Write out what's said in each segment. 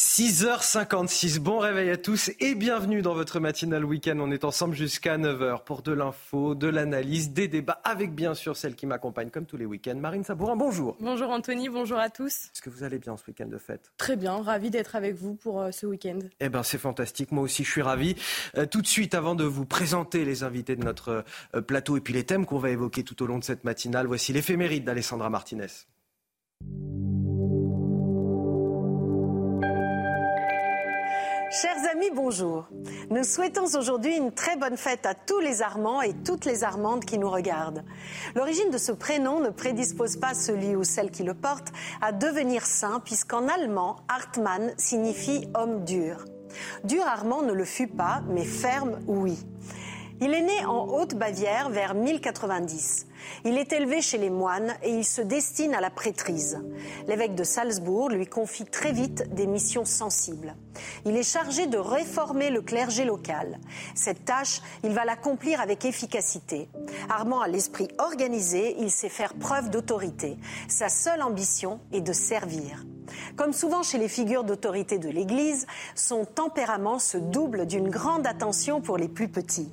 6h56, bon réveil à tous et bienvenue dans votre matinale week-end. On est ensemble jusqu'à 9h pour de l'info, de l'analyse, des débats avec bien sûr celle qui m'accompagne comme tous les week-ends. Marine Sabourin, bonjour. Bonjour Anthony, bonjour à tous. Est-ce que vous allez bien ce week-end de fête? Très bien, ravi d'être avec vous pour euh, ce week-end. Eh bien c'est fantastique, moi aussi je suis ravi. Euh, tout de suite, avant de vous présenter les invités de notre euh, plateau et puis les thèmes qu'on va évoquer tout au long de cette matinale, voici l'éphéméride d'Alessandra Martinez. Chers amis, bonjour. Nous souhaitons aujourd'hui une très bonne fête à tous les Armands et toutes les Armandes qui nous regardent. L'origine de ce prénom ne prédispose pas celui ou celle qui le porte à devenir saint, puisqu'en allemand, Hartmann signifie homme dur. Dur Armand ne le fut pas, mais ferme, oui. Il est né en Haute-Bavière vers 1090. Il est élevé chez les moines et il se destine à la prêtrise. L'évêque de Salzbourg lui confie très vite des missions sensibles. Il est chargé de réformer le clergé local. Cette tâche, il va l'accomplir avec efficacité. Armand a l'esprit organisé, il sait faire preuve d'autorité. Sa seule ambition est de servir. Comme souvent chez les figures d'autorité de l'Église, son tempérament se double d'une grande attention pour les plus petits.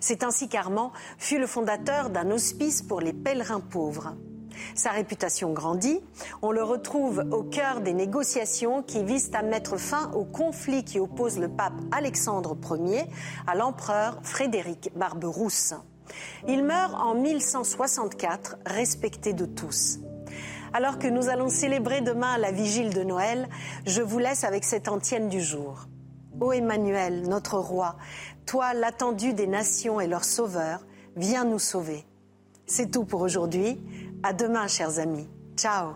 C'est ainsi qu'Armand fut le fondateur d'un hospice pour les pèlerins pauvres. Sa réputation grandit, on le retrouve au cœur des négociations qui visent à mettre fin au conflit qui oppose le pape Alexandre Ier à l'empereur Frédéric Barberousse. Il meurt en 1164, respecté de tous. Alors que nous allons célébrer demain la vigile de Noël, je vous laisse avec cette antienne du jour. Ô Emmanuel, notre roi, toi l'attendu des nations et leur sauveur, viens nous sauver. C'est tout pour aujourd'hui. À demain, chers amis. Ciao.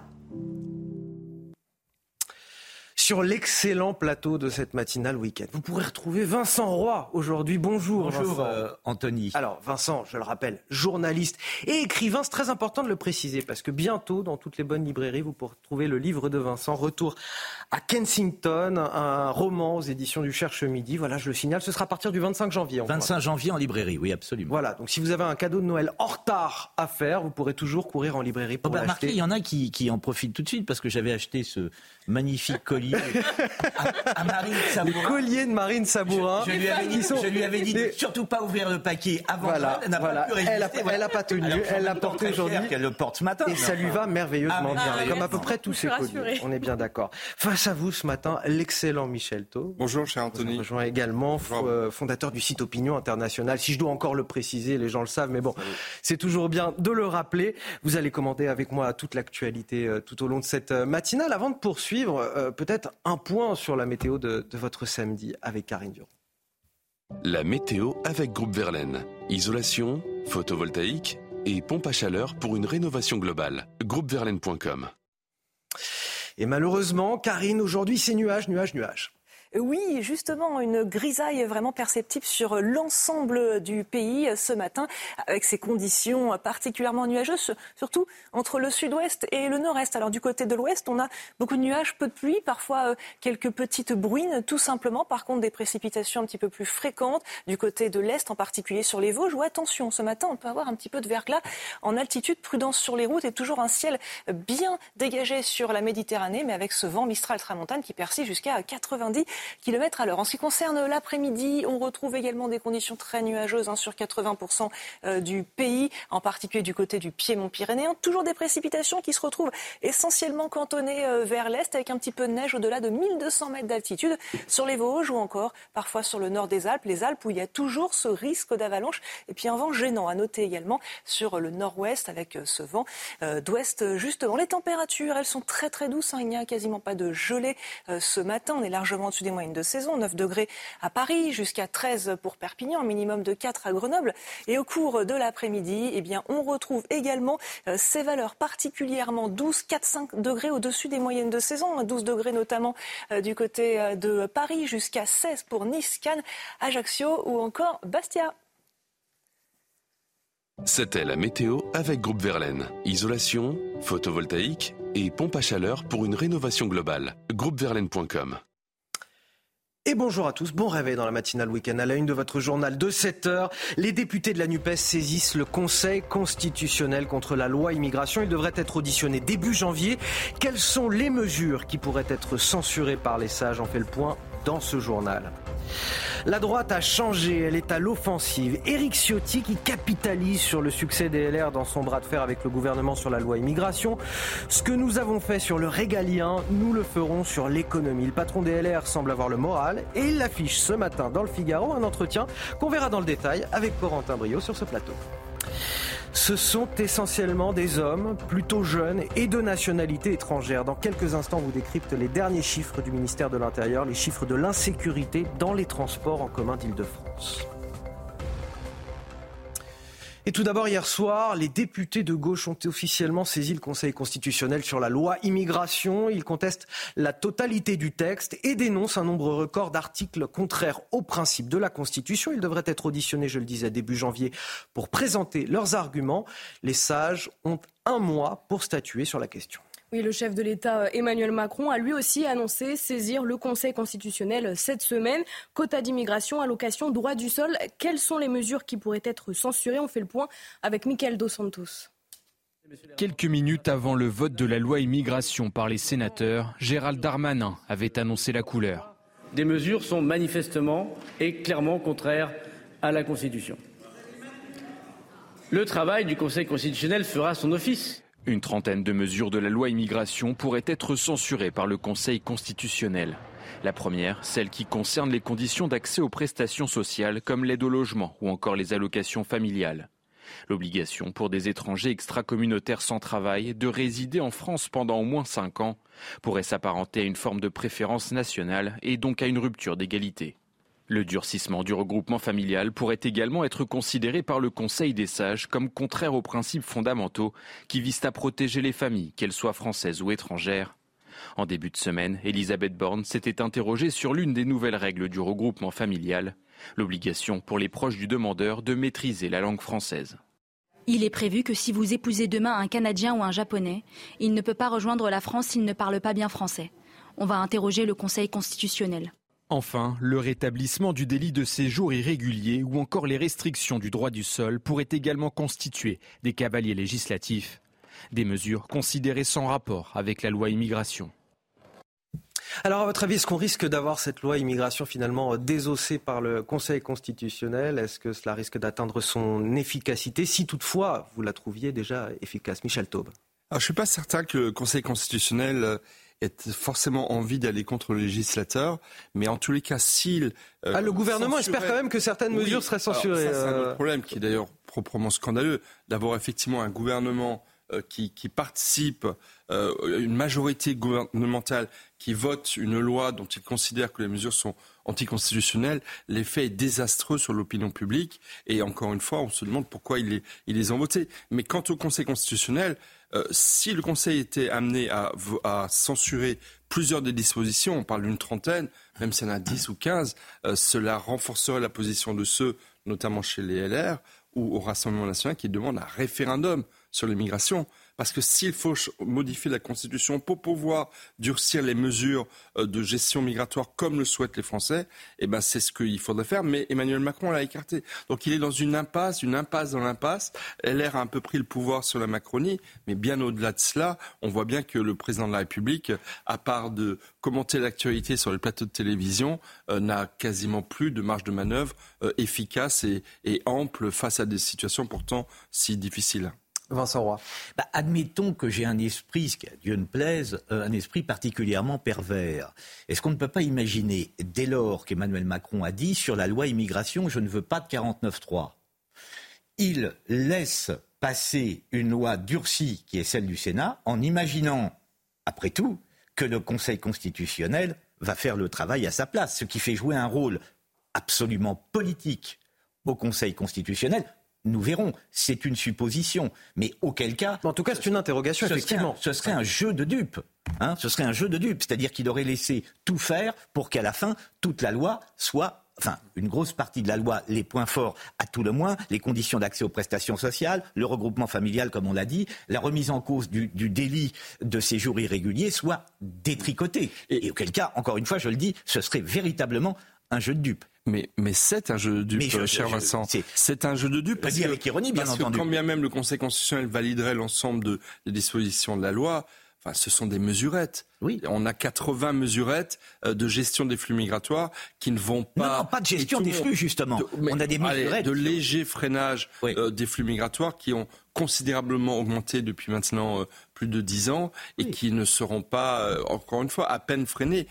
Sur l'excellent plateau de cette matinale week-end, vous pourrez retrouver Vincent Roy aujourd'hui. Bonjour. Bonjour Vincent. euh, Anthony. Alors Vincent, je le rappelle, journaliste et écrivain, c'est très important de le préciser parce que bientôt, dans toutes les bonnes librairies, vous pourrez trouver le livre de Vincent, Retour à Kensington, un roman aux éditions du Cherche Midi. Voilà, je le signale, ce sera à partir du 25 janvier. encore. 25 janvier en librairie, oui, absolument. Voilà, donc si vous avez un cadeau de Noël en retard à faire, vous pourrez toujours courir en librairie Oh pour bah, l'acheter. remarquez, il y en a qui, qui en profitent tout de suite parce que j'avais acheté ce magnifique collier à, à Marine Le Sabourin. collier de Marine Sabourin. Je lui avais dit, je lui avais dit surtout pas ouvrir le paquet avant Voilà. Elle n'a voilà. pas pu résister. Elle a- voilà. elle a pas tenu, Alors, elle l'a porté aujourd'hui. qu'elle le porte ce matin. Et ça lui va merveilleusement Ah, bien, merveilleusement. comme à peu près tous ses colliers. On est bien d'accord. Face à vous ce matin, l'excellent Michel Thau. Bonjour, cher On Anthony. rejoint également Bonjour. euh, fondateur du site Opinion International. Si je dois encore le préciser, les gens le savent, mais bon, c'est toujours bien de le rappeler. Vous allez commenter avec moi toute l'actualité euh, tout au long de cette euh, matinale. Avant de poursuivre, peut-être un point sur la météo de, de votre samedi avec Karine Durand. La météo avec Groupe Verlaine. Isolation, photovoltaïque et pompe à chaleur pour une rénovation globale. Groupeverlaine.com. Et malheureusement, Karine, aujourd'hui, c'est nuage, nuage, nuage. Oui, justement, une grisaille vraiment perceptible sur l'ensemble du pays ce matin, avec ces conditions particulièrement nuageuses, surtout entre le sud-ouest et le nord-est. Alors du côté de l'ouest, on a beaucoup de nuages, peu de pluie, parfois euh, quelques petites bruines, tout simplement. Par contre, des précipitations un petit peu plus fréquentes du côté de l'est, en particulier sur les Vosges. Où attention, ce matin, on peut avoir un petit peu de verglas en altitude, prudence sur les routes et toujours un ciel bien dégagé sur la Méditerranée, mais avec ce vent Mistral Tramontane qui persiste jusqu'à 90 km à. En ce qui concerne l'après-midi, on retrouve également des conditions très nuageuses hein, sur 80% euh, du pays, en particulier du côté du piémont pyrénéen. Toujours des précipitations qui se retrouvent essentiellement cantonnées euh, vers l'est, avec un petit peu de neige au-delà de 1200 mètres d'altitude sur les Vosges ou encore parfois sur le nord des Alpes, les Alpes où il y a toujours ce risque d'avalanche. Et puis un vent gênant à noter également sur le nord-ouest avec euh, ce vent d'ouest justement. Les températures, elles sont très très douces. hein. Il n'y a quasiment pas de gelée ce matin. On est largement au-dessus des moyennes de saison, 9 degrés à Paris, jusqu'à 13 pour Perpignan, un minimum de 4 à Grenoble. Et au cours de l'après-midi, eh bien, on retrouve également euh, ces valeurs particulièrement douces, 4-5 degrés au-dessus des moyennes de saison, 12 degrés notamment euh, du côté euh, de Paris, jusqu'à 16 pour Nice, Cannes, Ajaccio ou encore Bastia. C'était la météo avec Groupe Verlaine. Isolation, photovoltaïque et pompe à chaleur pour une rénovation globale. Groupeverlaine.com et bonjour à tous, bon réveil dans la matinale week-end. À la une de votre journal de 7 heures, les députés de la NUPES saisissent le Conseil constitutionnel contre la loi immigration. Il devrait être auditionné début janvier. Quelles sont les mesures qui pourraient être censurées par les sages? On fait le point dans ce journal. La droite a changé, elle est à l'offensive. Éric Ciotti qui capitalise sur le succès des LR dans son bras de fer avec le gouvernement sur la loi immigration. Ce que nous avons fait sur le régalien, nous le ferons sur l'économie. Le patron des LR semble avoir le moral et il l'affiche ce matin dans le Figaro, un entretien qu'on verra dans le détail avec Corentin Brio sur ce plateau. Ce sont essentiellement des hommes plutôt jeunes et de nationalité étrangère. Dans quelques instants, vous décrypte les derniers chiffres du ministère de l'Intérieur, les chiffres de l'insécurité dans les transports en commun d'Île-de-France. Et tout d'abord, hier soir, les députés de gauche ont officiellement saisi le Conseil constitutionnel sur la loi immigration. Ils contestent la totalité du texte et dénoncent un nombre record d'articles contraires aux principes de la Constitution. Ils devraient être auditionnés, je le disais, début janvier pour présenter leurs arguments. Les sages ont un mois pour statuer sur la question. Oui, le chef de l'État euh, Emmanuel Macron a lui aussi annoncé saisir le Conseil constitutionnel cette semaine. Quota d'immigration, allocation, droit du sol. Quelles sont les mesures qui pourraient être censurées? On fait le point avec Michael Dos Santos. Quelques minutes avant le vote de la loi immigration par les sénateurs, Gérald Darmanin avait annoncé la couleur. Des mesures sont manifestement et clairement contraires à la Constitution. Le travail du Conseil constitutionnel fera son office. Une trentaine de mesures de la loi immigration pourraient être censurées par le Conseil constitutionnel. La première, celle qui concerne les conditions d'accès aux prestations sociales comme l'aide au logement ou encore les allocations familiales. L'obligation pour des étrangers extracommunautaires sans travail de résider en France pendant au moins cinq ans pourrait s'apparenter à une forme de préférence nationale et donc à une rupture d'égalité. Le durcissement du regroupement familial pourrait également être considéré par le Conseil des sages comme contraire aux principes fondamentaux qui visent à protéger les familles, qu'elles soient françaises ou étrangères. En début de semaine, Elisabeth Borne s'était interrogée sur l'une des nouvelles règles du regroupement familial, l'obligation pour les proches du demandeur de maîtriser la langue française. Il est prévu que si vous épousez demain un Canadien ou un Japonais, il ne peut pas rejoindre la France s'il ne parle pas bien français. On va interroger le Conseil constitutionnel. Enfin, le rétablissement du délit de séjour irrégulier ou encore les restrictions du droit du sol pourraient également constituer des cavaliers législatifs, des mesures considérées sans rapport avec la loi immigration. Alors, à votre avis, est-ce qu'on risque d'avoir cette loi immigration finalement désossée par le Conseil constitutionnel? Est-ce que cela risque d'atteindre son efficacité, si toutefois vous la trouviez déjà efficace Michel Taube? je ne suis pas certain que le Conseil constitutionnel forcément envie d'aller contre le législateur, mais en tous les cas, s'il... Euh, ah, le gouvernement espère quand même que certaines mesures seraient censurées. c'est un autre euh. problème qui est d'ailleurs proprement scandaleux, d'avoir effectivement un gouvernement qui, qui, participe, une majorité gouvernementale qui vote une loi dont il considère que les mesures sont anticonstitutionnelles, l'effet est désastreux sur l'opinion publique. Et encore une fois, on se demande pourquoi il les, ont votés. Mais quant au Conseil constitutionnel, euh, si le Conseil était amené à, censurer plusieurs des dispositions, on parle d'une trentaine, même s'il y en a 10 ou 15, euh, cela renforcerait la position de ceux, notamment chez les LR ou au Rassemblement national, qui demandent un référendum sur l'immigration. Parce que s'il faut modifier la Constitution pour pouvoir durcir les mesures euh, de gestion migratoire comme le souhaitent les Français, eh ben c'est ce qu'il faudrait faire. Mais Emmanuel Macron l'a écarté. Donc il est dans une impasse, une impasse dans l'impasse. LR a un peu pris le pouvoir sur la Macronie, mais bien au-delà de cela, on voit bien que le président de la République, à part de commenter l'actualité sur les plateaux de télévision, euh, n'a quasiment plus de marge de manœuvre euh, efficace et, et ample face à des situations pourtant si difficiles. Vincent Roy. Bah, admettons que j'ai un esprit, ce qui à Dieu ne plaise, euh, un esprit particulièrement pervers. Est-ce qu'on ne peut pas imaginer, dès lors qu'Emmanuel Macron a dit sur la loi immigration, je ne veux pas de 49.3, il laisse passer une loi durcie qui est celle du Sénat en imaginant, après tout, que le Conseil constitutionnel va faire le travail à sa place, ce qui fait jouer un rôle absolument politique au Conseil constitutionnel. Nous verrons, c'est une supposition, mais auquel cas... En tout cas, c'est une interrogation, effectivement. ce serait un jeu de dupes. Hein, ce serait un jeu de dupes, c'est-à-dire qu'il aurait laissé tout faire pour qu'à la fin, toute la loi soit enfin une grosse partie de la loi, les points forts à tout le moins, les conditions d'accès aux prestations sociales, le regroupement familial, comme on l'a dit, la remise en cause du, délit de séjour irrégulier soit détricotés. Et, auquel cas, encore une fois, je le dis, ce serait véritablement un jeu de dupes. Mais, mais c'est un jeu de dupes, cher Vincent. C'est un jeu de dupes. Parce, avec ironie, bien parce entendu. Que quand bien même le Conseil constitutionnel validerait l'ensemble des dispositions de la loi, enfin, ce sont des mesurettes. Oui. On a 80 mesurettes euh, de gestion des flux migratoires qui ne vont pas. Non, pas de gestion des flux, justement. on a des mesurettes. de léger freinage euh, des flux migratoires qui ont considérablement augmenté depuis maintenant euh, plus de 10 ans et qui ne seront pas, encore une fois, à peine freinés.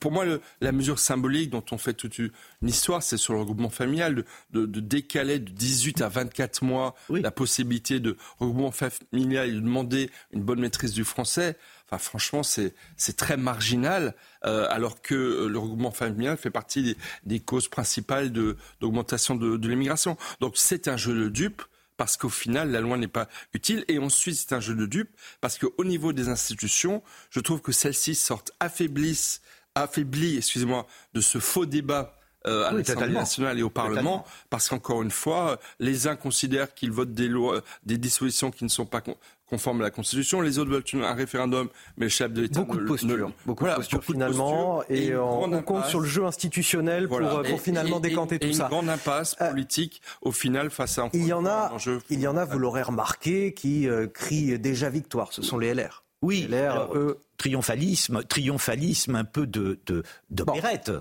Pour, moi, la mesure symbolique dont on fait toute une histoire, c'est sur le regroupement familial, de, décaler de 18 à 24 mois la possibilité de regroupement familial et de demander une bonne maîtrise du français. Enfin, franchement, c'est très marginal, euh, alors que euh, le regroupement familial fait partie des, causes principales d'augmentation de, de, l'immigration. Donc, c'est un jeu de dupes parce qu'au final, la loi n'est pas utile. Et ensuite, c'est un jeu de dupes parce qu'au niveau des institutions, je trouve que celles-ci sortent affaiblissent, affaiblies, excusez-moi, de ce faux débat euh, à l'Assemblée nationale et au Parlement, parce qu'encore une fois, les uns considèrent qu'ils votent des lois, des dispositions qui ne sont pas conforme à la Constitution. Les autres veulent un référendum, mais le chef de l'État... Beaucoup de postures, beaucoup de postures finalement, et, on, compte sur le jeu institutionnel pour, euh, finalement décanter tout ça. une grande impasse euh, politique au final face à un, il y en a, Il y en a, vous l'aurez remarqué, qui euh, crient déjà victoire. Ce sont les LR. Oui, LR, eux, triomphalisme, triomphalisme un peu de, de,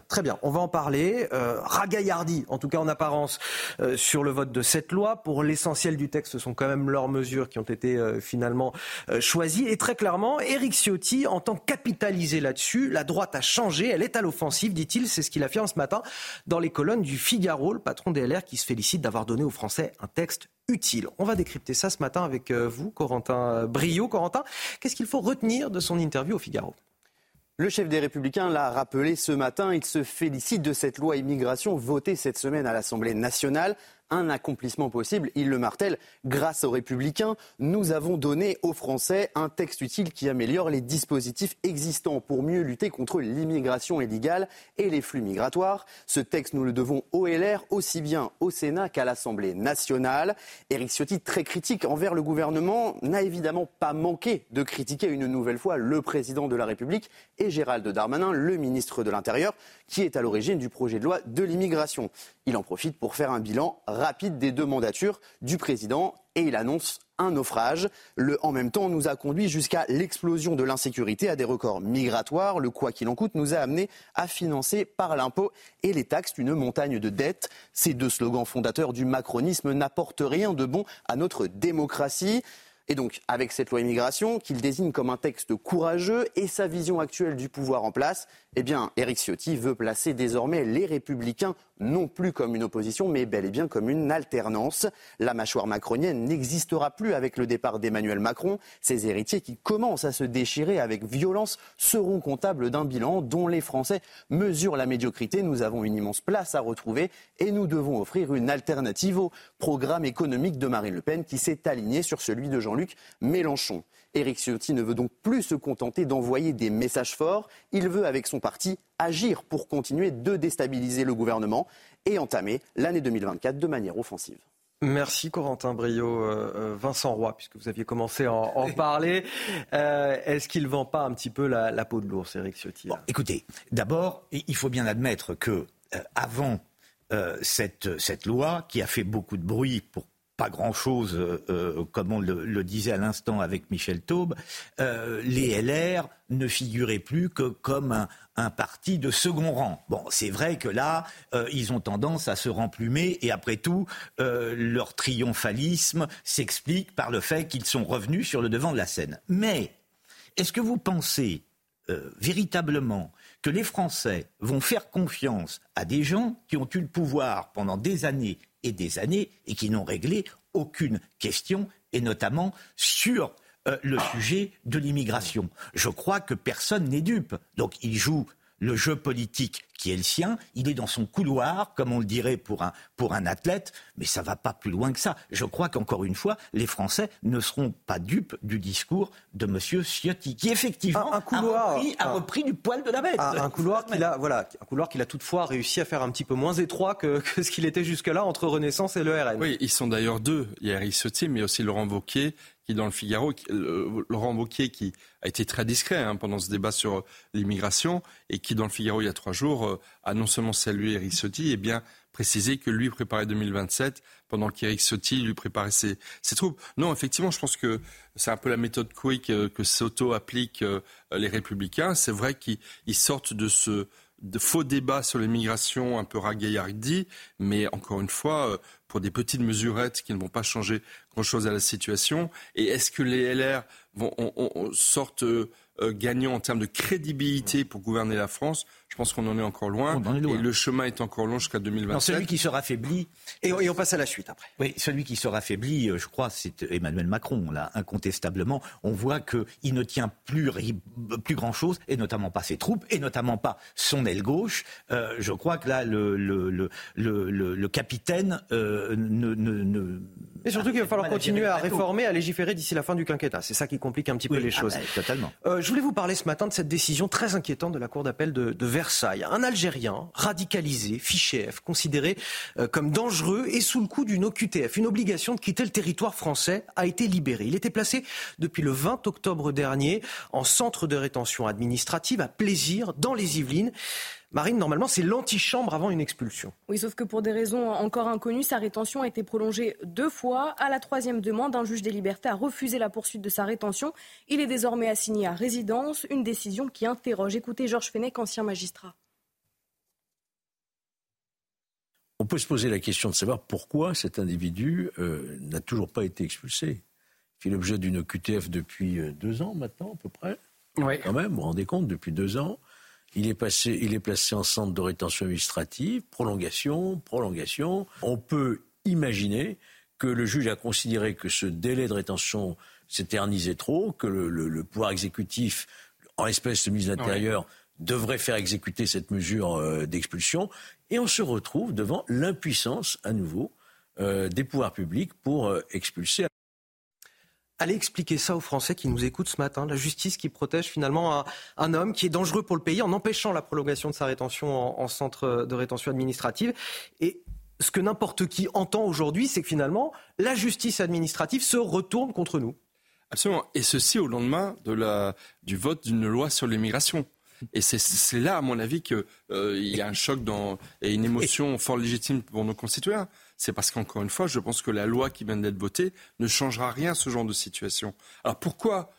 très bien, on va en parler. Euh, ragaillardi, en tout cas en apparence, euh, sur le vote de cette loi. Pour l'essentiel du texte, ce sont quand même leurs mesures qui ont été euh, finalement choisies. Et très clairement, Éric Ciotti entend capitaliser là-dessus. La droite a changé, elle est à l'offensive, dit-il. C'est ce qu'il affirme ce matin dans les colonnes du Figaro, le patron des LR qui se félicite d'avoir donné aux Français un texte utile. On va décrypter ça ce matin avec vous, Corentin Brio. Corentin, qu'est-ce qu'il faut retenir de son interview? Le chef des Républicains l'a rappelé ce matin, il se félicite de cette loi immigration votée cette semaine à l'Assemblée nationale un accomplissement possible. Il le martèle, grâce aux républicains, nous avons donné aux Français un texte utile qui améliore les dispositifs existants pour mieux lutter contre l'immigration illégale et les flux migratoires. Ce texte, nous le devons au LR, aussi bien au Sénat qu'à l'Assemblée nationale. Éric Ciotti, très critique envers le gouvernement, n'a évidemment pas manqué de critiquer une nouvelle fois le président de la République et Gérald Darmanin, le ministre de l'Intérieur, qui est à l'origine du projet de loi de l'immigration. Il en profite pour faire un bilan rapide des deux mandatures du président et il annonce un naufrage. Le en même temps nous a conduit jusqu'à l'explosion de l'insécurité, à des records migratoires. Le quoi qu'il en coûte nous a amené à financer par l'impôt et les taxes une montagne de dettes. Ces deux slogans fondateurs du macronisme n'apportent rien de bon à notre démocratie. Et donc, avec cette loi immigration, qu'il désigne comme un texte courageux et sa vision actuelle du pouvoir en place, eh bien, Éric Ciotti veut placer désormais les Républicains non plus comme une opposition, mais bel et bien comme une alternance. La mâchoire macronienne n'existera plus avec le départ d'Emmanuel Macron. Ses héritiers qui commencent à se déchirer avec violence seront comptables d'un bilan dont les Français mesurent la médiocrité. Nous avons une immense place à retrouver et nous devons offrir une alternative au programme économique de Marine Le Pen qui s'est aligné sur celui de Jean-Luc Mélenchon. Éric Ciotti ne veut donc plus se contenter d'envoyer des messages forts. Il veut, avec son parti, agir pour continuer de déstabiliser le gouvernement et entamer l'année 2024 de manière offensive. Merci Corentin Brio, euh, euh, Vincent Roy, puisque vous aviez commencé à en, parler. Euh, est-ce qu'il ne vend pas un petit peu la, peau de l'ours, Éric Ciotti Écoutez, d'abord, il faut bien admettre que avant cette, cette loi, qui a fait beaucoup de bruit pour pas grand-chose, euh, euh, comme on le, disait à l'instant avec Michel Taube, euh, les LR ne figuraient plus que comme un, parti de second rang. Bon, c'est vrai que là, ils ont tendance à se remplumer et après tout, leur triomphalisme s'explique par le fait qu'ils sont revenus sur le devant de la scène. Mais est-ce que vous pensez véritablement que les Français vont faire confiance à des gens qui ont eu le pouvoir pendant des années et des années et qui n'ont réglé aucune question, et notamment sur euh, le sujet de l'immigration. Je crois que personne n'est dupe. Donc ils jouent le jeu politique qui est le sien, il est dans son couloir, comme on le dirait pour un, pour un athlète, mais ça va pas plus loin que ça. Je crois qu'encore une fois, les Français ne seront pas dupes du discours de M. Ciotti, qui effectivement un, couloir, a, repris, du poil de la bête. Un, couloir qu'il a, voilà, un couloir qu'il a toutefois réussi à faire un petit peu moins étroit que, ce qu'il était jusque-là entre Renaissance et le RN. Oui, ils sont d'ailleurs deux. Il y a Eric Ciotti, mais aussi Laurent Wauquiez, qui dans le Figaro, Laurent Wauquiez qui a été très discret hein, pendant ce débat sur l'immigration et qui dans le Figaro il y a trois jours euh, a non seulement salué Eric Ciotti et bien précisé que lui préparait 2027 pendant qu'Eric Ciotti lui préparait ses, troupes. Non, effectivement, je pense que c'est un peu la méthode Quick que, que Soto applique euh, les Républicains. C'est vrai qu'ils sortent de ce de faux débats sur l'immigration un peu ragaillardi, mais encore une fois, euh, pour des petites mesurettes qui ne vont pas changer grand-chose à la situation. Et est-ce que les LR vont, sortent euh, gagnants en termes de crédibilité pour gouverner la France? Je pense qu'on en est encore loin. Et le chemin est encore long jusqu'à 2027. celui qui sera affaibli. Et, on passe à la suite après. Oui, celui qui sera affaibli, euh, je crois, c'est Emmanuel Macron, là, incontestablement. On voit qu'il ne tient plus, plus grand-chose, et notamment pas ses troupes, et notamment pas son aile gauche. Euh, je crois que là, le, le, le, le capitaine euh, ne, ne, Et surtout qu'il va falloir continuer à réformer, à légiférer d'ici la fin du quinquennat. C'est ça qui complique un petit peu les ah choses. Ben, totalement. je voulais vous parler ce matin de cette décision très inquiétante de la Cour d'appel de, de un Algérien radicalisé, fiché F, considéré euh, comme dangereux et sous le coup d'une OQTF, une obligation de quitter le territoire français, a été libéré. Il était placé depuis le 20 octobre dernier en centre de rétention administrative à Plaisir, dans les Yvelines. Marine, normalement, c'est l'antichambre avant une expulsion. Oui, sauf que pour des raisons encore inconnues, sa rétention a été prolongée deux fois. À la troisième demande, un juge des libertés a refusé la poursuite de sa rétention. Il est désormais assigné à résidence, une décision qui interroge. Écoutez Georges Fenech, ancien magistrat. On peut se poser la question de savoir pourquoi cet individu euh, n'a toujours pas été expulsé. Il fait l'objet d'une QTF depuis euh, deux ans maintenant, à peu près. Oui. Quand même, vous vous rendez compte, depuis deux ans. Il est, passé, il est placé en centre de rétention administrative, prolongation, prolongation. On peut imaginer que le juge a considéré que ce délai de rétention s'éternisait trop, que le, pouvoir exécutif, en espèce de mise à l'Intérieur, devrait faire exécuter cette mesure euh, d'expulsion. Et on se retrouve devant l'impuissance, à nouveau, euh, des pouvoirs publics pour euh, expulser. Allez expliquer ça aux Français qui nous écoutent ce matin. La justice qui protège finalement un, homme qui est dangereux pour le pays en empêchant la prolongation de sa rétention en, centre de rétention administrative. Et ce que n'importe qui entend aujourd'hui, c'est que finalement, la justice administrative se retourne contre nous. Absolument. Et ceci au lendemain de la, du vote d'une loi sur l'immigration. Et c'est là, à mon avis, qu'il euh, y a un choc dans, et une émotion fort légitime pour nos concitoyens c'est parce qu'encore une fois, je pense que la loi qui vient d'être votée ne changera rien à ce genre de situation. Alors pourquoi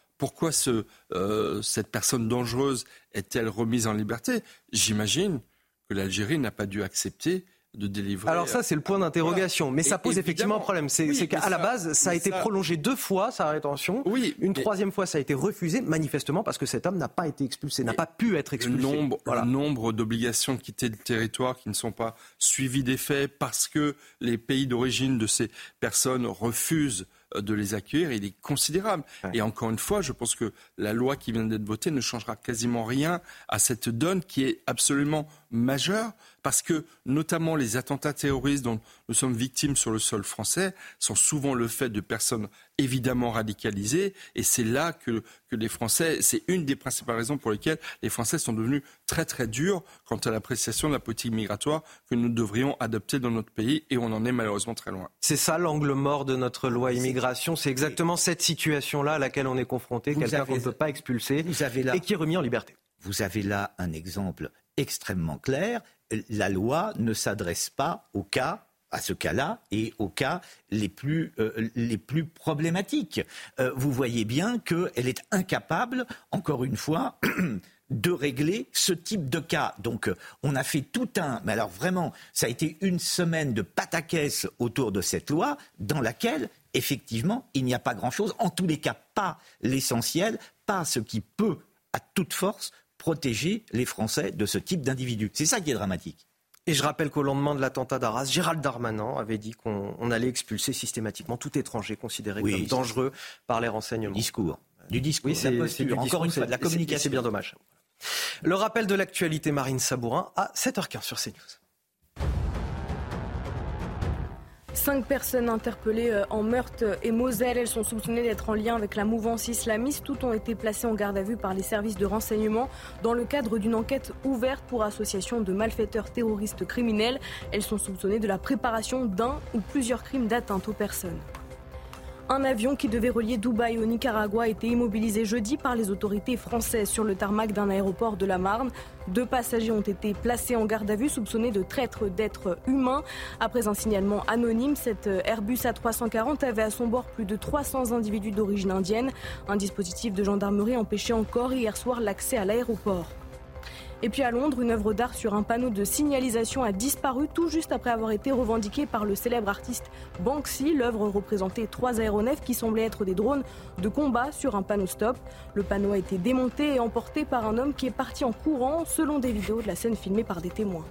euh, cette personne dangereuse est-elle remise en liberté? J'imagine que l'Algérie n'a pas dû accepter de délivrer. Alors ça, c'est le point d'interrogation. Mais ça pose effectivement un problème. C'est qu'à la base, ça a été prolongé deux fois, sa rétention. Oui. Une troisième fois, ça a été refusé, manifestement parce que cet homme n'a pas été expulsé, n'a pas pu être expulsé. Le nombre, nombre d'obligations de quitter le territoire qui ne sont pas suivies des faits parce que les pays d'origine de ces personnes refusent euh, de les accueillir, il est considérable. Et encore une fois, je pense que la loi qui vient d'être votée ne changera quasiment rien à cette donne qui est absolument majeure parce que notamment les attentats terroristes dont nous sommes victimes sur le sol français sont souvent le fait de personnes évidemment radicalisées et c'est là que, que les Français, c'est une des principales raisons pour lesquelles les Français sont devenus très très durs quant à l'appréciation de la politique migratoire que nous devrions adopter dans notre pays et on en est malheureusement très loin. C'est ça l'angle mort de notre loi immigration, c'est exactement cette situation-là à laquelle on est confronté, quelqu'un qu'on ne peut pas expulser et qui est remis en liberté. Vous avez là un exemple extrêmement clair la loi ne s'adresse pas au cas à ce cas-là et aux cas les plus, euh, problématiques. Euh, vous voyez bien qu'elle est incapable, encore une fois, de régler ce type de cas. Donc on a fait tout un... Mais alors vraiment, ça a été une semaine de pataquès autour de cette loi dans laquelle, effectivement, il n'y a pas grand-chose. En tous les cas, pas l'essentiel, pas ce qui peut, à toute force, protéger les Français de ce type d'individus. C'est ça qui est dramatique. Et je rappelle qu'au lendemain de l'attentat d'Arras, Gérald Darmanin avait dit qu'on allait expulser systématiquement tout étranger considéré comme dangereux par les renseignements. Du discours. Du discours. Oui, c'est encore une fois de la communication. C'est bien dommage. Le rappel de l'actualité Marine Sabourin à 7h15 sur CNews. Cinq personnes interpellées euh, en Meurthe et Moselle. Elles sont soupçonnées d'être en lien avec la mouvance islamiste. Toutes ont été placées en garde à vue par les services de renseignement dans le cadre d'une enquête ouverte pour association de malfaiteurs terroristes criminels. Elles sont soupçonnées de la préparation d'un ou plusieurs crimes d'atteinte aux personnes. Un avion qui devait relier Dubaï au Nicaragua a été immobilisé jeudi par les autorités françaises sur le tarmac d'un aéroport de la Marne. Deux passagers ont été placés en garde à vue soupçonnés de traître d'êtres humains. Après un signalement anonyme, cet Airbus A340 avait à son bord plus de 300 individus d'origine indienne. Un dispositif de gendarmerie empêchait encore hier soir l'accès à l'aéroport. Et puis à Londres, une œuvre d'art sur un panneau de signalisation a disparu tout juste après avoir été revendiquée par le célèbre artiste Banksy. L'œuvre représentait trois aéronefs qui semblaient être des drones de combat sur un panneau stop. Le panneau a été démonté et emporté par un homme qui est parti en courant selon des vidéos de la scène filmée par des témoins.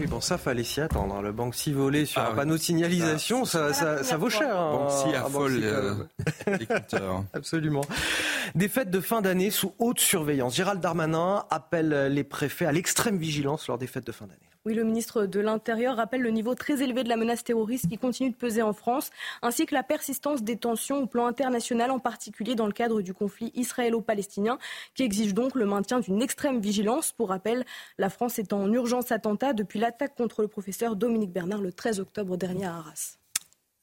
Oui, bon, ça fallait s'y attendre. Hein. Le Banksy volé sur ah un panneau de signalisation, ah, ça, ça, vaut cher. Hein, Banksy affole euh, l'écouteur. Absolument. Des fêtes de fin d'année sous haute surveillance. Gérald Darmanin appelle les préfets à l'extrême vigilance lors des fêtes de fin d'année. Oui, le ministre de l'Intérieur rappelle le niveau très élevé de la menace terroriste qui continue de peser en France, ainsi que la persistance des tensions au plan international, en particulier dans le cadre du conflit israélo-palestinien, qui exige donc le maintien d'une extrême vigilance. Pour rappel, la France est en urgence attentat depuis l'attaque contre le professeur Dominique Bernard le 13 octobre dernier à Arras.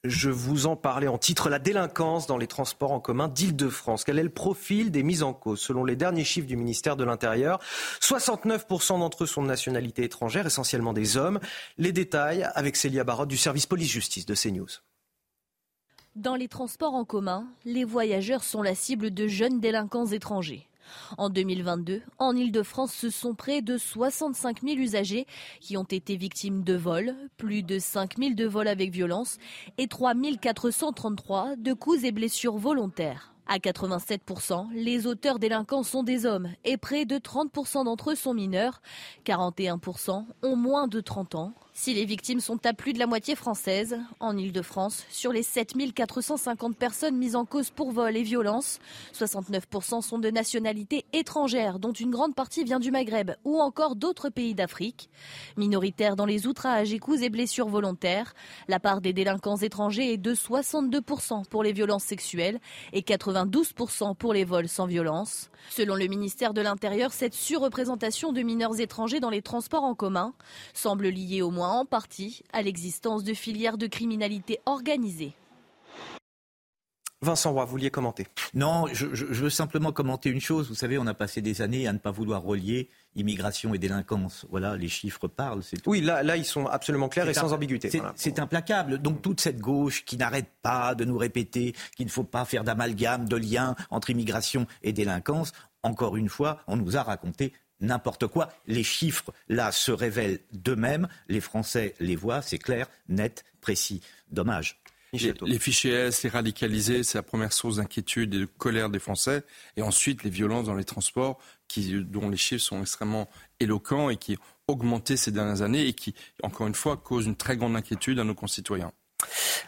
Je vous en parlais en titre, la délinquance dans les transports en commun d'Île-de-France. Quel est le profil des mises en cause Selon les derniers chiffres du ministère de l'Intérieur, 69% d'entre eux sont de nationalité étrangère, essentiellement des hommes. Les détails avec Célia Barotte du service police-justice de CNews. Dans les transports en commun, les voyageurs sont la cible de jeunes délinquants étrangers. En 2022, en Ile-de-France, ce sont près de 65 000 usagers qui ont été victimes de vols, plus de 5 000 de vols avec violence et 3 433 de coups et blessures volontaires. À 87%, les auteurs délinquants sont des hommes et près de 30% d'entre eux sont mineurs. 41% ont moins de 30 ans. Si les victimes sont à plus de la moitié françaises, en Ile-de-France, sur les 7450 personnes mises en cause pour vol et violence, 69% sont de nationalité étrangère, dont une grande partie vient du Maghreb ou encore d'autres pays d'Afrique. Minoritaires dans les outrages et coups et blessures volontaires, la part des délinquants étrangers est de 62% pour les violences sexuelles et 92% pour les vols sans violence. Selon le ministère de l'Intérieur, cette surreprésentation de mineurs étrangers dans les transports en commun semble liée au moins en partie à l'existence de filières de criminalité organisée. Vincent Roy, vous vouliez commenter Non, je, veux simplement commenter une chose. Vous savez, on a passé des années à ne pas vouloir relier immigration et délinquance. Voilà, les chiffres parlent. Oui, là, là, ils sont absolument clairs et sans ambiguïté. C'est implacable. Donc toute cette gauche qui n'arrête pas de nous répéter qu'il ne faut pas faire d'amalgame, de lien entre immigration et délinquance, encore une fois, on nous a raconté n'importe quoi. Les chiffres, là, se révèlent d'eux-mêmes. Les Français les voient, c'est clair, net, précis. Dommage. Les, fichiers S, les radicalisés, c'est la première source d'inquiétude et de colère des Français. Et ensuite, les violences dans les transports, dont les chiffres sont extrêmement éloquents et qui ont augmenté ces dernières années et qui, encore une fois, causent une très grande inquiétude à nos concitoyens.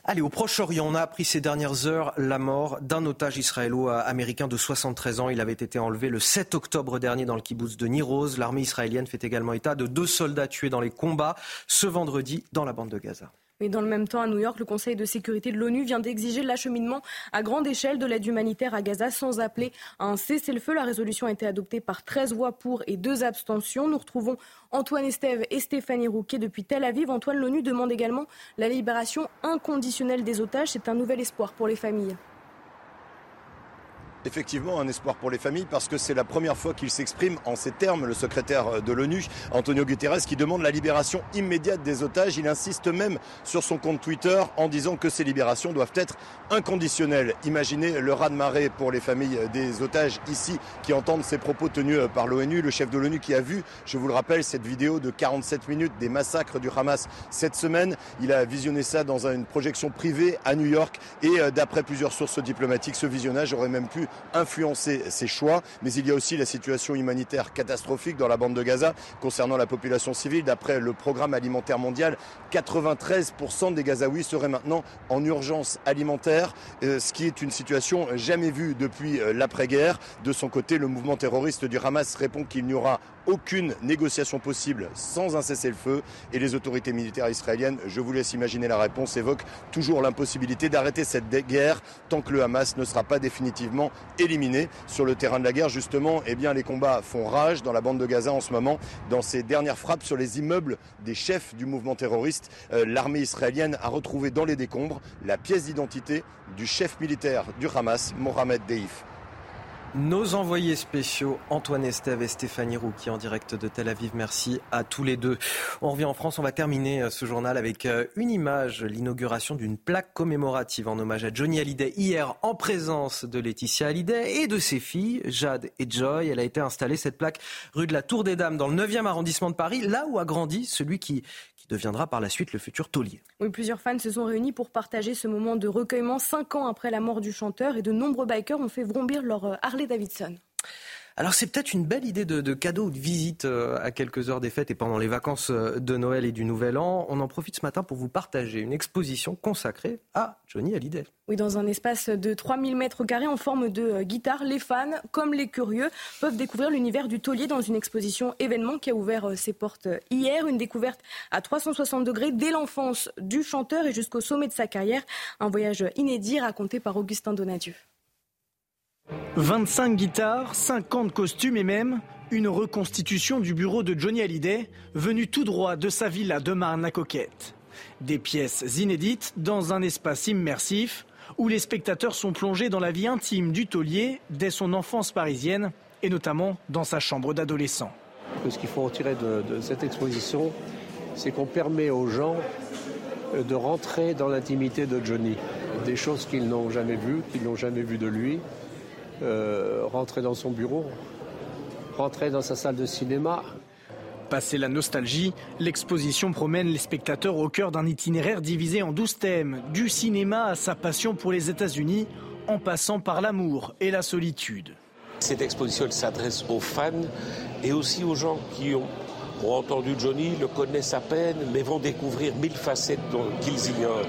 Allez, au Proche-Orient, on a appris ces dernières heures la mort d'un otage israélo-américain de 73 ans. Il avait été enlevé le 7 octobre dernier dans le kibbutz de Niroz. L'armée israélienne fait également état de deux soldats tués dans les combats ce vendredi dans la bande de Gaza. Mais dans le même temps, à New York, le Conseil de sécurité de l'ONU vient d'exiger l'acheminement à grande échelle de l'aide humanitaire à Gaza sans appeler à un cessez-le-feu. La résolution a été adoptée par 13 voix pour et 2 abstentions. Nous retrouvons Antoine Estève et Stéphanie Rouquet depuis Tel Aviv. Antoine, l'ONU demande également la libération inconditionnelle des otages. C'est un nouvel espoir pour les familles effectivement un espoir pour les familles parce que c'est la première fois qu'il s'exprime en ces termes, le secrétaire de l'ONU, Antonio Guterres, qui demande la libération immédiate des otages. Il insiste même sur son compte Twitter en disant que ces libérations doivent être inconditionnelles. Imaginez le raz-de-marée pour les familles des otages ici qui entendent ces propos tenus par l'ONU, le chef de l'ONU qui a vu, je vous le rappelle, cette vidéo de 47 minutes des massacres du Hamas cette semaine. Il a visionné ça dans une projection privée à New York et euh, d'après plusieurs sources diplomatiques, ce visionnage aurait même pu influencer ses choix. Mais il y a aussi la situation humanitaire catastrophique dans la bande de Gaza concernant la population civile. D'après le programme alimentaire mondial, 93% des Gazaouis seraient maintenant en urgence alimentaire, euh, ce qui est une situation jamais vue depuis euh, l'après-guerre. De son côté, le mouvement terroriste du Hamas répond qu'il n'y aura aucune négociation possible sans un cessez-le-feu et les autorités militaires israéliennes, je vous laisse imaginer la réponse, évoquent toujours l'impossibilité d'arrêter cette guerre tant que le Hamas ne sera pas définitivement éliminé. Sur le terrain de la guerre, justement, eh bien, les combats font rage dans la bande de Gaza en ce moment. Dans ces dernières frappes sur les immeubles des chefs du mouvement terroriste, euh, l'armée israélienne a retrouvé dans les décombres la pièce d'identité du chef militaire du Hamas, Mohamed Deif. Nos envoyés spéciaux, Antoine Estève et Stéphanie Rouki en direct de Tel Aviv. Merci à tous les deux. On revient en France. On va terminer euh, ce journal avec euh, une image, l'inauguration d'une plaque commémorative en hommage à Johnny Hallyday hier en présence de Laetitia Hallyday et de ses filles, Jade et Joy. Elle a été installée, cette plaque, rue de la Tour des Dames, dans le 9e arrondissement de Paris, là où a grandi celui qui, deviendra par la suite le futur taulier. Plusieurs fans se sont réunis pour partager ce moment de recueillement cinq ans après la mort du chanteur et de nombreux bikers ont fait vrombir leur euh, Harley Davidson. Alors c'est peut-être une belle idée de, cadeau ou de visite euh, à quelques heures des fêtes et pendant les vacances euh, de Noël et du Nouvel An. On en profite ce matin pour vous partager une exposition consacrée à Johnny Hallyday. Oui, dans un espace de 3000 mètres carrés en forme de euh, guitare, les fans, comme les curieux, peuvent découvrir l'univers du taulier dans une exposition événement qui a ouvert ses portes hier. Une découverte à 360 degrés dès l'enfance du chanteur et jusqu'au sommet de sa carrière. Un voyage inédit raconté par Augustin Donadieu. 25 guitares, 50 costumes et même une reconstitution du bureau de Johnny Hallyday, venu tout droit de sa villa de Marne-la-Coquette. Des pièces inédites dans un espace immersif où les spectateurs sont plongés dans la vie intime du taulier dès son enfance parisienne et notamment dans sa chambre d'adolescent. Ce qu'il faut retirer de, de cette exposition, c'est qu'on permet aux gens de rentrer dans l'intimité de Johnny. Des choses qu'ils n'ont jamais vues, qu'ils n'ont jamais vues de lui, euh, rentrer dans son bureau, rentrer dans sa salle de cinéma. Passé la nostalgie, l'exposition promène les spectateurs au cœur d'un itinéraire divisé en douze thèmes, du cinéma à sa passion pour les États-Unis, en passant par l'amour et la solitude. Cette exposition s'adresse aux fans et aussi aux gens qui ont, ont entendu Johnny, le connaissent à peine, mais vont découvrir mille facettes qu'ils ignorent.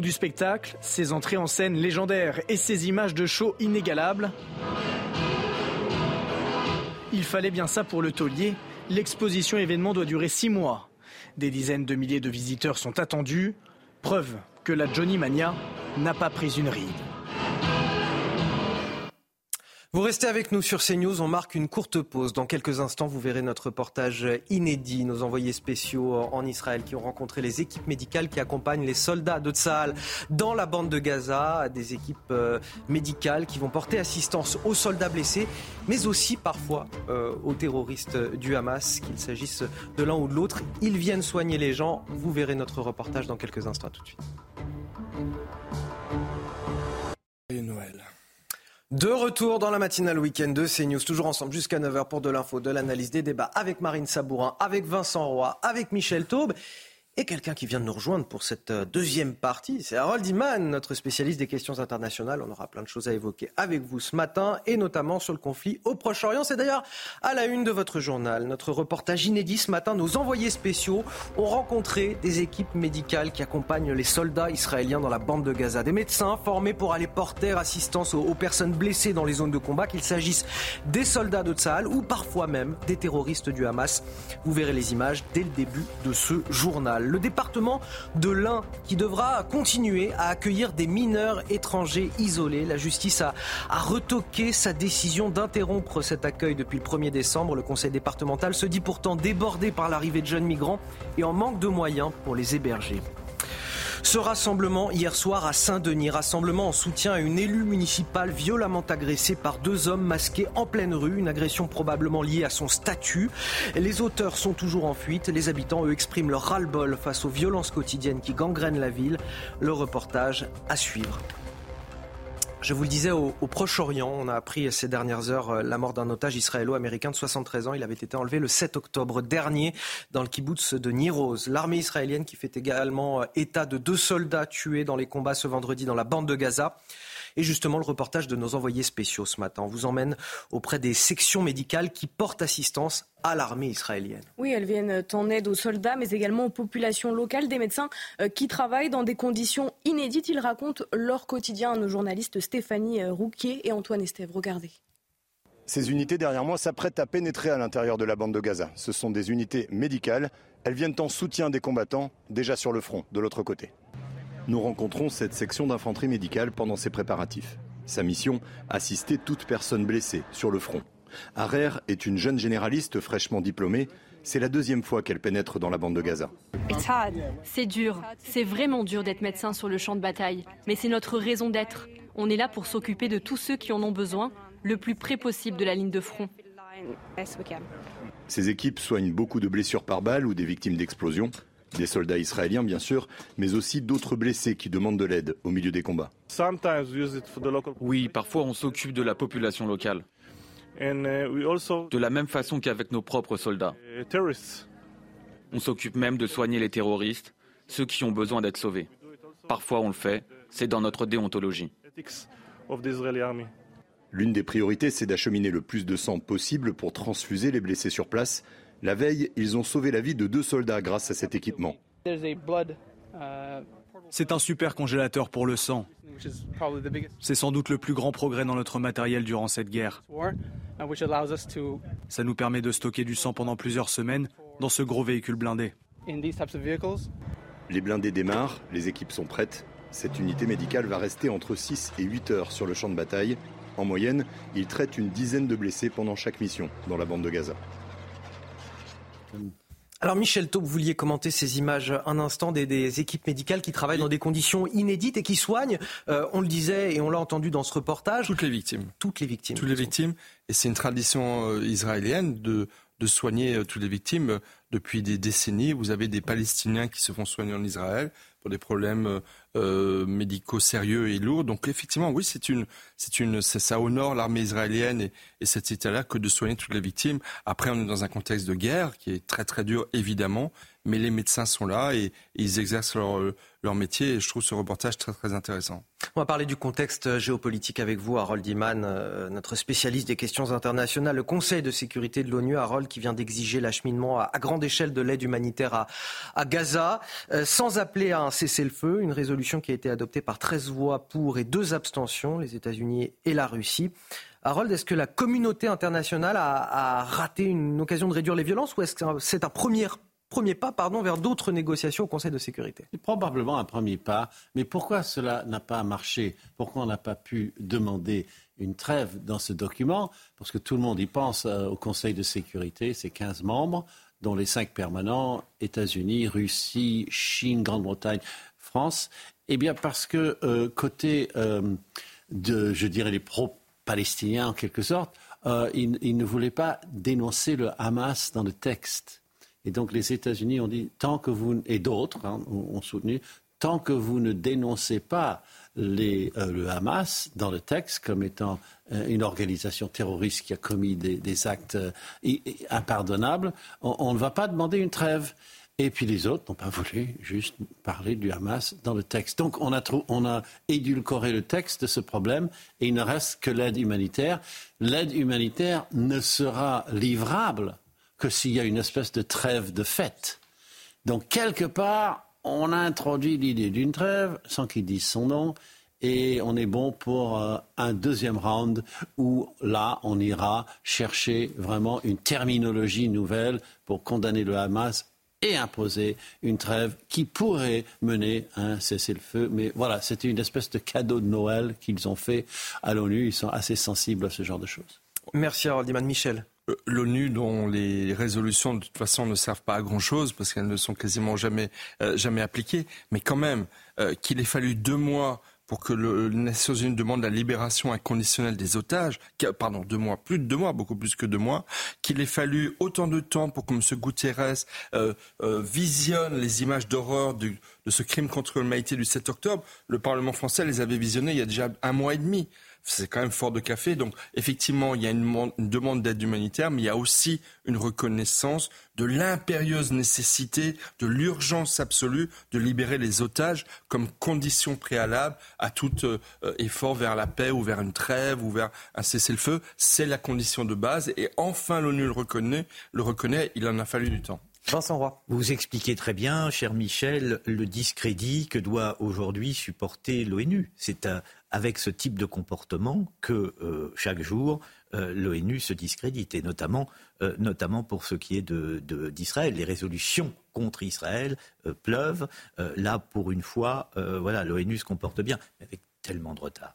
Du spectacle, ses entrées en scène légendaires et ses images de show inégalables. Il fallait bien ça pour le taulier. L'exposition événement doit durer six mois. Des dizaines de milliers de visiteurs sont attendus. Preuve que la Johnny Mania n'a pas pris une ride. Vous restez avec nous sur CNews, on marque une courte pause. Dans quelques instants, vous verrez notre reportage inédit, nos envoyés spéciaux en Israël qui ont rencontré les équipes médicales qui accompagnent les soldats de Tsahal dans la bande de Gaza, des équipes euh, médicales qui vont porter assistance aux soldats blessés, mais aussi parfois euh, aux terroristes du Hamas, qu'il s'agisse de l'un ou de l'autre. Ils viennent soigner les gens. Vous verrez notre reportage dans quelques instants. tout de suite. Noël. De retour dans la matinale week-end de CNews, toujours ensemble jusqu'à 9h pour de l'info, de l'analyse, des débats avec Marine Sabourin, avec Vincent Roy, avec Michel Taube. Et quelqu'un qui vient de nous rejoindre pour cette euh, deuxième partie, c'est Harold Iman, notre spécialiste des questions internationales. On aura plein de choses à évoquer avec vous ce matin, et notamment sur le conflit au Proche-Orient. C'est d'ailleurs à la une de votre journal. Notre reportage inédit ce matin, nos envoyés spéciaux ont rencontré des équipes médicales qui accompagnent les soldats israéliens dans la bande de Gaza. Des médecins formés pour aller porter assistance aux, personnes blessées dans les zones de combat, qu'il s'agisse des soldats de Tsahal ou parfois même des terroristes du Hamas. Vous verrez les images dès le début de ce journal. Le département de l'Ain qui devra continuer à accueillir des mineurs étrangers isolés. La justice a, a retoqué sa décision d'interrompre cet accueil depuis le 1er décembre. Le conseil départemental se dit pourtant débordé par l'arrivée de jeunes migrants et en manque de moyens pour les héberger. Ce rassemblement hier soir à Saint-Denis, rassemblement en soutien à une élue municipale violemment agressée par deux hommes masqués en pleine rue, une agression probablement liée à son statut. Les auteurs sont toujours en fuite, les habitants eux expriment leur ras-le-bol face aux violences quotidiennes qui gangrènent la ville. Le reportage à suivre. Je vous le disais, au, Proche-Orient, on a appris ces dernières heures euh, la mort d'un otage israélo-américain de 73 ans. Il avait été enlevé le 7 octobre dernier dans le kibbutz de Niroz. L'armée israélienne qui fait également euh, état de deux soldats tués dans les combats ce vendredi dans la bande de Gaza. Et justement, le reportage de nos envoyés spéciaux ce matin vous emmène auprès des sections médicales qui portent assistance à l'armée israélienne. Oui, elles viennent en aide aux soldats, mais également aux populations locales, des médecins euh, qui travaillent dans des conditions inédites. Ils racontent leur quotidien à nos journalistes Stéphanie euh, Rouquier et Antoine Estève. Regardez. Ces unités derrière moi s'apprêtent à pénétrer à l'intérieur de la bande de Gaza. Ce sont des unités médicales. Elles viennent en soutien des combattants déjà sur le front, de l'autre côté. Nous rencontrons cette section d'infanterie médicale pendant ses préparatifs. Sa mission, assister toute personne blessée sur le front. Arer est une jeune généraliste fraîchement diplômée. C'est la deuxième fois qu'elle pénètre dans la bande de Gaza. C'est dur, c'est vraiment dur d'être médecin sur le champ de bataille, mais c'est notre raison d'être. On est là pour s'occuper de tous ceux qui en ont besoin, le plus près possible de la ligne de front. Ces équipes soignent beaucoup de blessures par balle ou des victimes d'explosions. Des soldats israéliens, bien sûr, mais aussi d'autres blessés qui demandent de l'aide au milieu des combats. Oui, parfois on s'occupe de la population locale. Uh, De la même façon qu'avec nos propres soldats. On s'occupe même de soigner les terroristes, ceux qui ont besoin d'être sauvés. Parfois on le fait, c'est dans notre déontologie. L'une des priorités, c'est d'acheminer le plus de sang possible pour transfuser les blessés sur place. La veille, ils ont sauvé la vie de deux soldats grâce à cet équipement. C'est un super congélateur pour le sang. C'est sans doute le plus grand progrès dans notre matériel durant cette guerre. Ça nous permet de stocker du sang pendant plusieurs semaines dans ce gros véhicule blindé. Les blindés démarrent, les équipes sont prêtes. Cette unité médicale va rester entre 6 et 8 heures sur le champ de bataille. En moyenne, ils traitent une dizaine de blessés pendant chaque mission dans la bande de Gaza. Alors Michel Taub, vous vouliez commenter ces images un instant des, des équipes médicales qui travaillent dans des conditions inédites et qui soignent, euh, on le disait et on l'a entendu dans ce reportage. Toutes les victimes. Toutes les victimes. Toutes les victimes. Et c'est une tradition euh, israélienne de, de soigner euh, toutes les victimes depuis des décennies. Vous avez des Palestiniens qui se font soigner en Israël pour des problèmes euh, médicaux sérieux et lourds. Donc effectivement, oui, c'est une, c'est une, ça honore l'armée israélienne et, et cette cité-là que de soigner toutes les victimes. Après, on est dans un contexte de guerre qui est très très dur, évidemment, mais les médecins sont là et, ils exercent leur, leur métier. Et je trouve ce reportage très très intéressant. On va parler du contexte géopolitique avec vous, Harold Iman, euh, notre spécialiste des questions internationales. Le Conseil de sécurité de l'ONU, Harold, qui vient d'exiger l'acheminement à, grande échelle de l'aide humanitaire à, Gaza, euh, sans appeler à un cessez-le-feu. Une résolution qui a été adoptée par 13 voix pour et deux abstentions, les États-Unis et la Russie. Harold, est-ce que la communauté internationale a, a raté une occasion de réduire les violences ou est-ce que c'est un premier premier pas pardon, vers d'autres négociations au Conseil de sécurité probablement un premier pas, mais pourquoi cela n'a pas marché? Pourquoi on n'a pas pu demander une trêve dans ce document? Parce que tout le monde y pense euh, au Conseil de sécurité, c'est 15 membres, dont les 5 permanents, États-Unis, Russie, Chine, Grande-Bretagne, France. Eh bien parce que euh, côté euh, je dirais, les pro-palestiniens en quelque sorte, ils ne voulaient pas dénoncer le Hamas dans le texte. Et donc les États-Unis ont dit, tant que vous, et d'autres hein, ont soutenu, tant que vous ne dénoncez pas euh, le Hamas dans le texte comme étant euh, une organisation terroriste qui a commis des, actes euh, impardonnables, on, on, ne va pas demander une trêve. Et puis les autres n'ont pas voulu juste parler du Hamas dans le texte. Donc on a, on a édulcoré le texte de ce problème et il ne reste que l'aide humanitaire. L'aide humanitaire ne sera livrable que s'il y a une espèce de trêve de fête. Donc, quelque part, on a introduit l'idée d'une trêve sans qu'il dise son nom. Et on est bon pour euh, un deuxième round où là, on ira chercher vraiment une terminologie nouvelle pour condamner le Hamas et imposer une trêve qui pourrait mener à un cessez-le-feu. Mais voilà, c'était une espèce de cadeau de Noël qu'ils ont fait à l'ONU. Ils sont assez sensibles à ce genre de choses. Merci Harold Iman. Michel. L'ONU, dont les résolutions de toute façon ne servent pas à grand chose parce qu'elles ne sont quasiment jamais, euh, appliquées, mais quand même euh, qu'il ait fallu deux mois pour que le, les Nations Unies demandent la libération inconditionnelle des otages, pardon, deux mois, plus de deux mois, beaucoup plus que deux mois, qu'il ait fallu autant de temps pour que M. Guterres euh, euh, visionne les images d'horreur de ce crime contre l'humanité du 7 octobre. Le Parlement français les avait visionnées il y a déjà un mois et demi. C'est quand même fort de café. Donc effectivement, il y a une, demande d'aide humanitaire, mais il y a aussi une reconnaissance de l'impérieuse nécessité, de l'urgence absolue de libérer les otages comme condition préalable à tout euh, effort vers la paix ou vers une trêve ou vers un cessez-le-feu. C'est la condition de base et enfin l'ONU le reconnaît, le reconnaît, il en a fallu du temps. Vincent Roy. Vous expliquez très bien, cher Michel, le discrédit que doit aujourd'hui supporter l'ONU. C'est avec ce type de comportement que euh, chaque jour euh, l'ONU se discrédite, et notamment, euh, pour ce qui est d'Israël. Les résolutions contre Israël pleuvent. là, pour une fois, voilà, l'ONU se comporte bien, avec tellement de retard.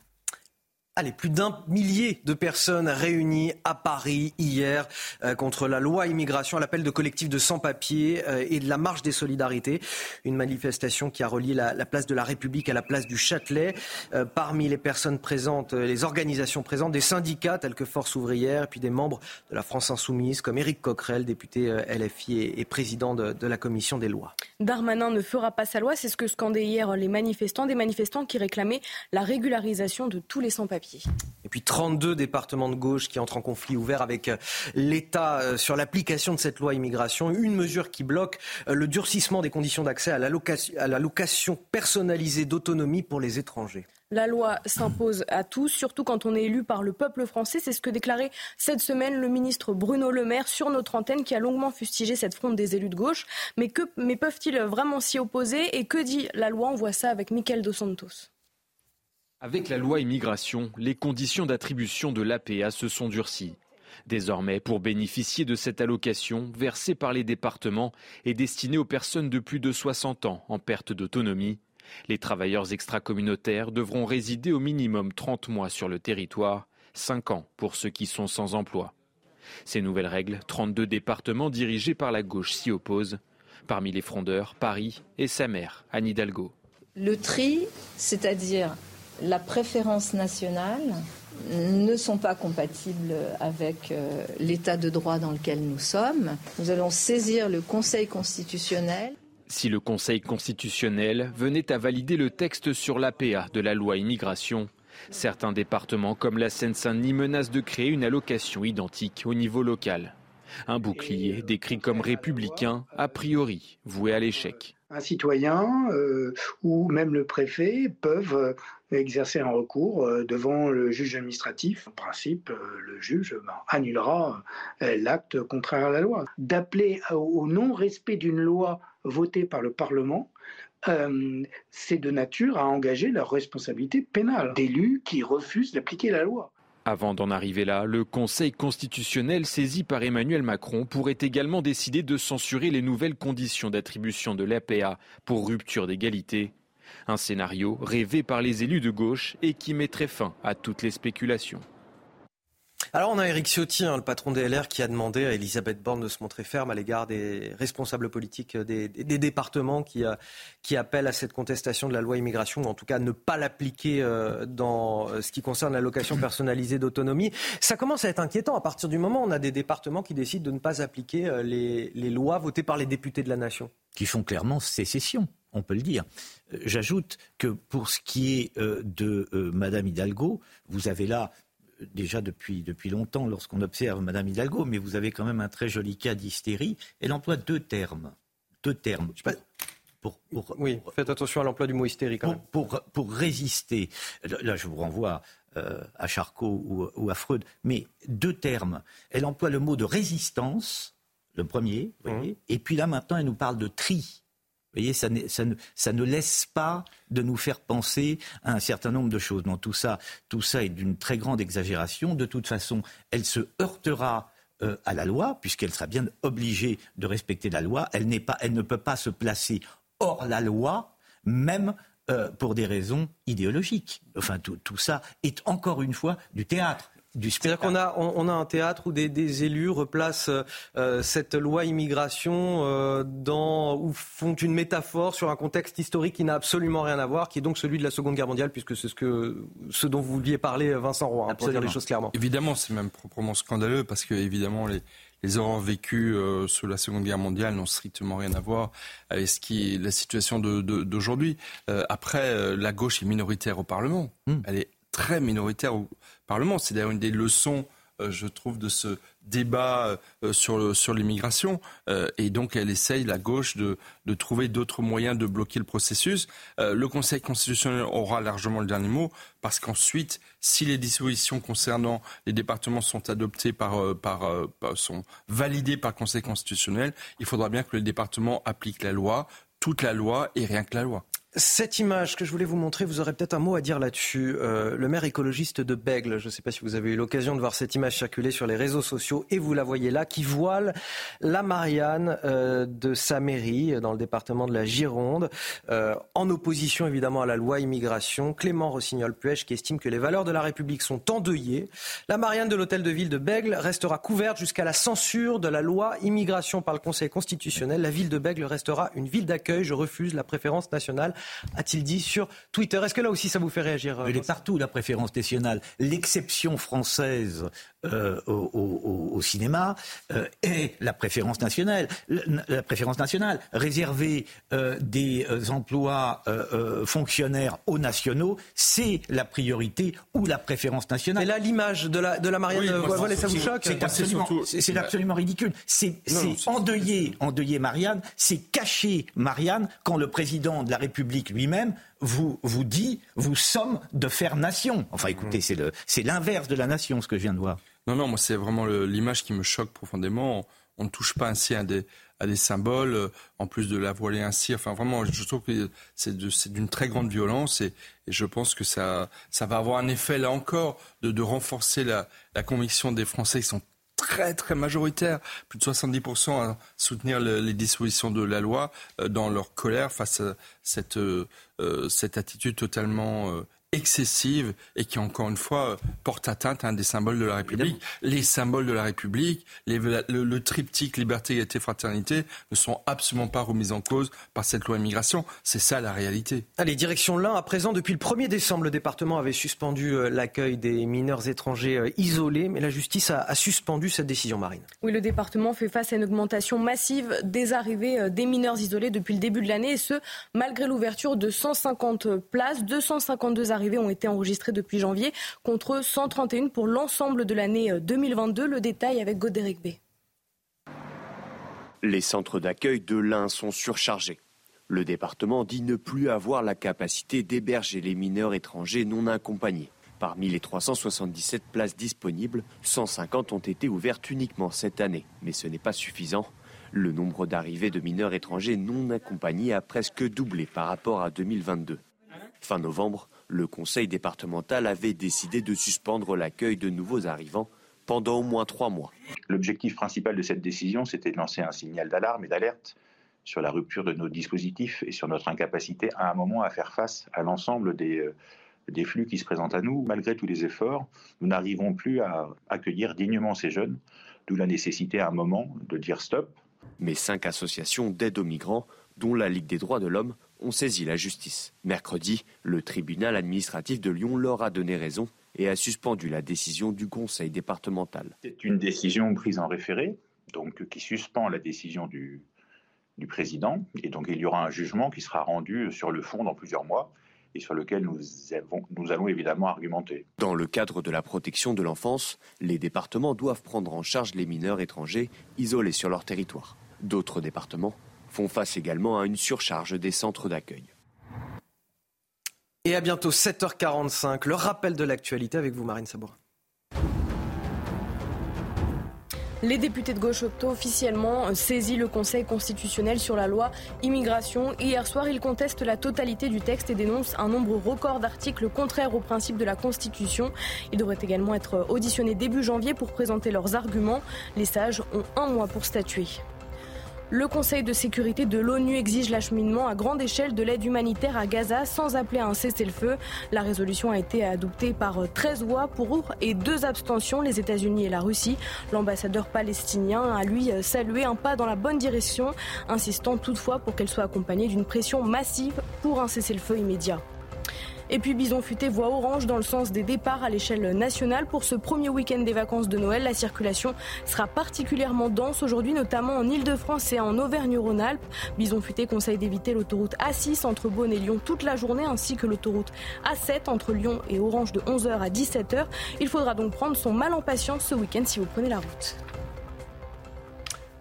Allez, plus d'un millier de personnes réunies à Paris hier euh, contre la loi immigration l'appel de collectifs de sans-papiers euh, et de la marche des solidarités. Une manifestation qui a relié la, place de la République à la place du Châtelet. Euh, parmi les personnes présentes, les organisations présentes, des syndicats tels que Force ouvrière, et puis des membres de la France insoumise comme Éric Coquerel, député LFI et, président de, de, la commission des lois. Darmanin ne fera pas sa loi, c'est ce que scandaient hier les manifestants, des manifestants qui réclamaient la régularisation de tous les sans-papiers. Et puis 32 départements de gauche qui entrent en conflit ouvert avec euh, l'État euh, sur l'application de cette loi immigration. Une mesure qui bloque euh, le durcissement des conditions d'accès à la location personnalisée d'autonomie pour les étrangers. La loi s'impose à tous, surtout quand on est élu par le peuple français. C'est ce que déclarait cette semaine le ministre Bruno Le Maire sur notre antenne, qui a longuement fustigé cette fronde des élus de gauche. Mais, mais peuvent-ils vraiment s'y opposer? Et que dit la loi? On voit ça avec Michael Dos Santos. Avec la loi immigration, les conditions d'attribution de l'APA se sont durcies. Désormais, pour bénéficier de cette allocation versée par les départements et destinée aux personnes de plus de 60 ans en perte d'autonomie, les travailleurs extracommunautaires devront résider au minimum 30 mois sur le territoire, 5 ans pour ceux qui sont sans emploi. Ces nouvelles règles, 32 départements dirigés par la gauche s'y opposent. Parmi les frondeurs, Paris et sa mère, Anne Hidalgo. Le tri, c'est-à-dire la préférence nationale ne sont pas compatibles avec euh, l'état de droit dans lequel nous sommes. Nous allons saisir le Conseil constitutionnel. Si le Conseil constitutionnel venait à valider le texte sur l'APA de la loi immigration, certains départements comme la Seine-Saint-Denis menacent de créer une allocation identique au niveau local. Un bouclier décrit comme républicain, a priori voué à l'échec un citoyen euh, ou même le préfet peuvent exercer un recours euh, devant le juge administratif. En principe, le juge ben, annulera l'acte contraire à la loi. D'appeler au non-respect d'une loi votée par le Parlement, c'est de nature à engager leur responsabilité pénale d'élus qui refusent d'appliquer la loi. Avant d'en arriver là, le Conseil constitutionnel saisi par Emmanuel Macron pourrait également décider de censurer les nouvelles conditions d'attribution de l'APA pour rupture d'égalité. Un scénario rêvé par les élus de gauche et qui mettrait fin à toutes les spéculations. Alors on a Eric Ciotti, hein, le patron des LR, qui a demandé à Elisabeth Borne de se montrer ferme à l'égard des responsables politiques des, départements qui, euh, qui, appellent à cette contestation de la loi immigration, ou en tout cas ne pas l'appliquer euh, dans euh, ce qui concerne l'allocation personnalisée d'autonomie. Ça commence à être inquiétant à partir du moment où on a des départements qui décident de ne pas appliquer les, les lois votées par les députés de la nation. Qui font clairement sécession on peut le dire. J'ajoute que pour ce qui est de Madame Hidalgo, vous avez là déjà depuis, depuis longtemps lorsqu'on observe Madame Hidalgo, mais vous avez quand même un très joli cas d'hystérie. Elle emploie deux termes. Deux termes. Pour, oui, faites attention à l'emploi du mot hystérie quand pour, même. Pour, résister, là je vous renvoie euh, à Charcot ou, à Freud, mais deux termes. Elle emploie le mot de résistance, le premier, mmh. et puis là maintenant elle nous parle de tri voyez, ça, ne, laisse pas de nous faire penser à un certain nombre de choses. Non, tout ça, tout ça est d'une très grande exagération. De toute façon, elle se heurtera euh, à la loi, puisqu'elle sera bien obligée de respecter la loi. Elle, pas, elle ne peut pas se placer hors la loi, même euh, pour des raisons idéologiques. Enfin, tout, tout ça est encore une fois du théâtre. C'est-à-dire qu'on a, on, a un théâtre où des, élus replacent euh, cette loi immigration euh, dans, ou font une métaphore sur un contexte historique qui n'a absolument rien à voir, qui est donc celui de la Seconde Guerre mondiale, puisque c'est ce, que, ce dont vous vouliez parler, Vincent Roy, hein, pour dire les choses clairement. Évidemment, c'est même proprement scandaleux, parce que évidemment, les, les horreurs vécues euh, sous la Seconde Guerre mondiale n'ont strictement rien à voir avec ce qui est la situation d'aujourd'hui. De, après, la gauche est minoritaire au Parlement. Hmm. Elle est très minoritaire au Parlement. C'est d'ailleurs une des leçons euh, je trouve, de ce débat euh, sur, sur l'immigration. Euh, et donc, elle essaye, la gauche, de, de trouver d'autres moyens de bloquer le processus. le Conseil constitutionnel aura largement le dernier mot, parce qu'ensuite, si les dispositions concernant les départements sont adoptées par, par, sont validées par le Conseil constitutionnel, il faudra bien que le département applique la loi, toute la loi et rien que la loi. Cette image que je voulais vous montrer, vous aurez peut-être un mot à dire là-dessus. Euh, le maire écologiste de Bègle, je ne sais pas si vous avez eu l'occasion de voir cette image circuler sur les réseaux sociaux, et vous la voyez là, qui voile la Marianne euh, de sa mairie dans le département de la Gironde, euh, en opposition évidemment à la loi immigration. Clément Rossignol-Puech qui estime que les valeurs de la République sont endeuillées. La Marianne de l'hôtel de ville de Bègle restera couverte jusqu'à la censure de la loi immigration par le Conseil constitutionnel. La ville de Bègle restera une ville d'accueil. Je refuse la préférence nationale a-t-il dit sur Twitter. Est-ce que là aussi ça vous fait réagir Elle est partout, la préférence nationale. L'exception française euh, au, cinéma euh, est la préférence nationale. La préférence nationale, réserver euh, des emplois fonctionnaires aux nationaux, c'est la priorité ou la préférence nationale. Mais là, l'image de la, de la Marianne oui, ça vous choque C'est absolument, c'est absolument ridicule. C'est endeuiller, endeuiller Marianne, c'est cacher Marianne quand le président de la République lui-même vous, vous dit, vous sommes de faire nation. Enfin, écoutez, c'est l'inverse de la nation, ce que je viens de voir. Non, non, moi, c'est vraiment l'image qui me choque profondément. On, ne touche pas ainsi à des, à des symboles, euh, en plus de la voiler ainsi. Enfin, vraiment, je trouve que c'est d'une très grande violence et, je pense que ça, ça va avoir un effet, là encore, de, de renforcer la, la conviction des Français qui sont très très majoritaires, plus de 70% à soutenir les dispositions de la loi euh, dans leur colère face à cette, euh, cette attitude totalement excessive et qui, encore une fois, porte atteinte à un des symboles de la République. Les symboles de la République, le, triptyque liberté, égalité, fraternité ne sont absolument pas remis en cause par cette loi immigration. C'est ça la réalité. Allez, direction l'un. À présent, depuis le 1er décembre, le département avait suspendu euh, l'accueil des mineurs étrangers euh, isolés, mais la justice a, suspendu cette décision, Marine. Oui, le département fait face à une augmentation massive des arrivées euh, des mineurs isolés depuis le début de l'année, et ce, malgré l'ouverture de 150 places, 252 arrivées ont été enregistrées depuis janvier, contre 131 pour l'ensemble de l'année 2022. Le détail avec Godéric B. Les centres d'accueil de l'Ain sont surchargés. Le département dit ne plus avoir la capacité d'héberger les mineurs étrangers non accompagnés. Parmi les 377 places disponibles, 150 ont été ouvertes uniquement cette année. Mais ce n'est pas suffisant. Le nombre d'arrivées de mineurs étrangers non accompagnés a presque doublé par rapport à 2022. Fin novembre, le conseil départemental avait décidé de suspendre l'accueil de nouveaux arrivants pendant au moins trois mois. L'objectif principal de cette décision, c'était de lancer un signal d'alarme et d'alerte sur la rupture de nos dispositifs et sur notre incapacité à un moment à faire face à l'ensemble des, euh, des flux qui se présentent à nous. Malgré tous les efforts, nous n'arrivons plus à accueillir dignement ces jeunes, d'où la nécessité à un moment de dire stop. Mais cinq associations d'aide aux migrants, dont la Ligue des droits de l'homme, ont saisi la justice. Mercredi, le tribunal administratif de Lyon leur a donné raison et a suspendu la décision du conseil départemental. C'est une décision prise en référé, donc qui suspend la décision du, du président. Et donc il y aura un jugement qui sera rendu sur le fond dans plusieurs mois et sur lequel nous, nous allons évidemment argumenter. Dans le cadre de la protection de l'enfance, les départements doivent prendre en charge les mineurs étrangers isolés sur leur territoire. D'autres départements font face également à une surcharge des centres d'accueil. Et à bientôt 7h45, le rappel de l'actualité avec vous Marine Sabourin. Les députés de gauche ont officiellement saisi le Conseil constitutionnel sur la loi immigration. Hier soir, ils contestent la totalité du texte et dénoncent un nombre record d'articles contraires aux principes de la Constitution. Ils devraient également être auditionnés début janvier pour présenter leurs arguments. Les sages ont un mois pour statuer. Le Conseil de sécurité de l'ONU exige l'acheminement à grande échelle de l'aide humanitaire à Gaza sans appeler à un cessez-le-feu. La résolution a été adoptée par 13 voix pour et deux abstentions, les États-Unis et la Russie. L'ambassadeur palestinien a lui salué un pas dans la bonne direction, insistant toutefois pour qu'elle soit accompagnée d'une pression massive pour un cessez-le-feu immédiat. Et puis Bison Futé voit orange dans le sens des départs à l'échelle nationale. Pour ce premier week-end des vacances de Noël, la circulation sera particulièrement dense aujourd'hui, notamment en Ile-de-France et en Auvergne-Rhône-Alpes. Bison Futé conseille d'éviter l'autoroute A6 entre Beaune et Lyon toute la journée, ainsi que l'autoroute A7 entre Lyon et Orange de 11h à 17h. Il faudra donc prendre son mal en patience ce week-end si vous prenez la route.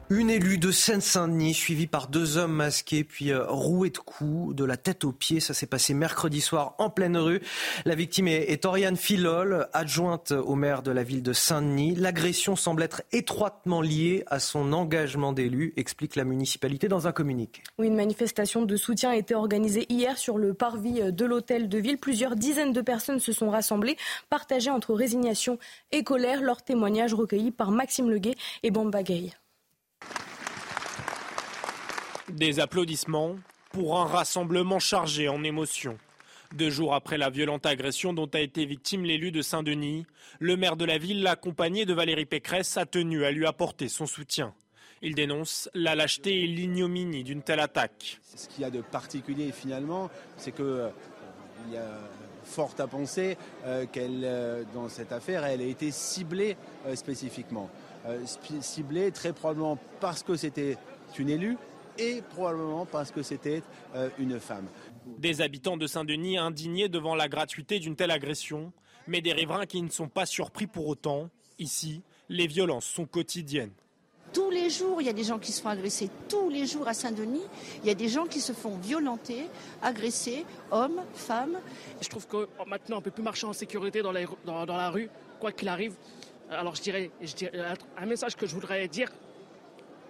Une élue de Seine-Saint-Denis, suivie par deux hommes masqués, puis euh, roués de coups, de la tête aux pieds. Ça s'est passé mercredi soir en pleine rue. La victime est, Oriane Filol, adjointe au maire de la ville de Saint-Denis. L'agression semble être étroitement liée à son engagement d'élu, explique la municipalité dans un communiqué. Oui, une manifestation de soutien a été organisée hier sur le parvis de l'hôtel de ville. Plusieurs dizaines de personnes se sont rassemblées, partagées entre résignation et colère. Leurs témoignages recueillis par Maxime Leguet et Bamba Gay. Des applaudissements pour un rassemblement chargé en émotions. Deux jours après la violente agression dont a été victime l'élu de Saint-Denis, le maire de la ville, accompagné de Valérie Pécresse, a tenu à lui apporter son soutien. Il dénonce la lâcheté et l'ignominie d'une telle attaque. Ce qu'il y a de particulier finalement, c'est que euh, il y a fort à penser euh, qu'elle, euh, dans cette affaire, elle a été ciblée euh, spécifiquement. Euh, ciblée très probablement parce que c'était une élue et probablement parce que c'était euh, une femme. Des habitants de Saint-Denis indignés devant la gratuité d'une telle agression, mais des riverains qui ne sont pas surpris pour autant. Ici, les violences sont quotidiennes. Tous les jours, il y a des gens qui se font agresser. Tous les jours à Saint-Denis, il y a des gens qui se font violenter, agresser, hommes, femmes. Je trouve que maintenant on peut plus marcher en sécurité dans, les- dans- dans la rue, quoi qu'il arrive. Alors je dirais, dirais, un- message que je voudrais dire,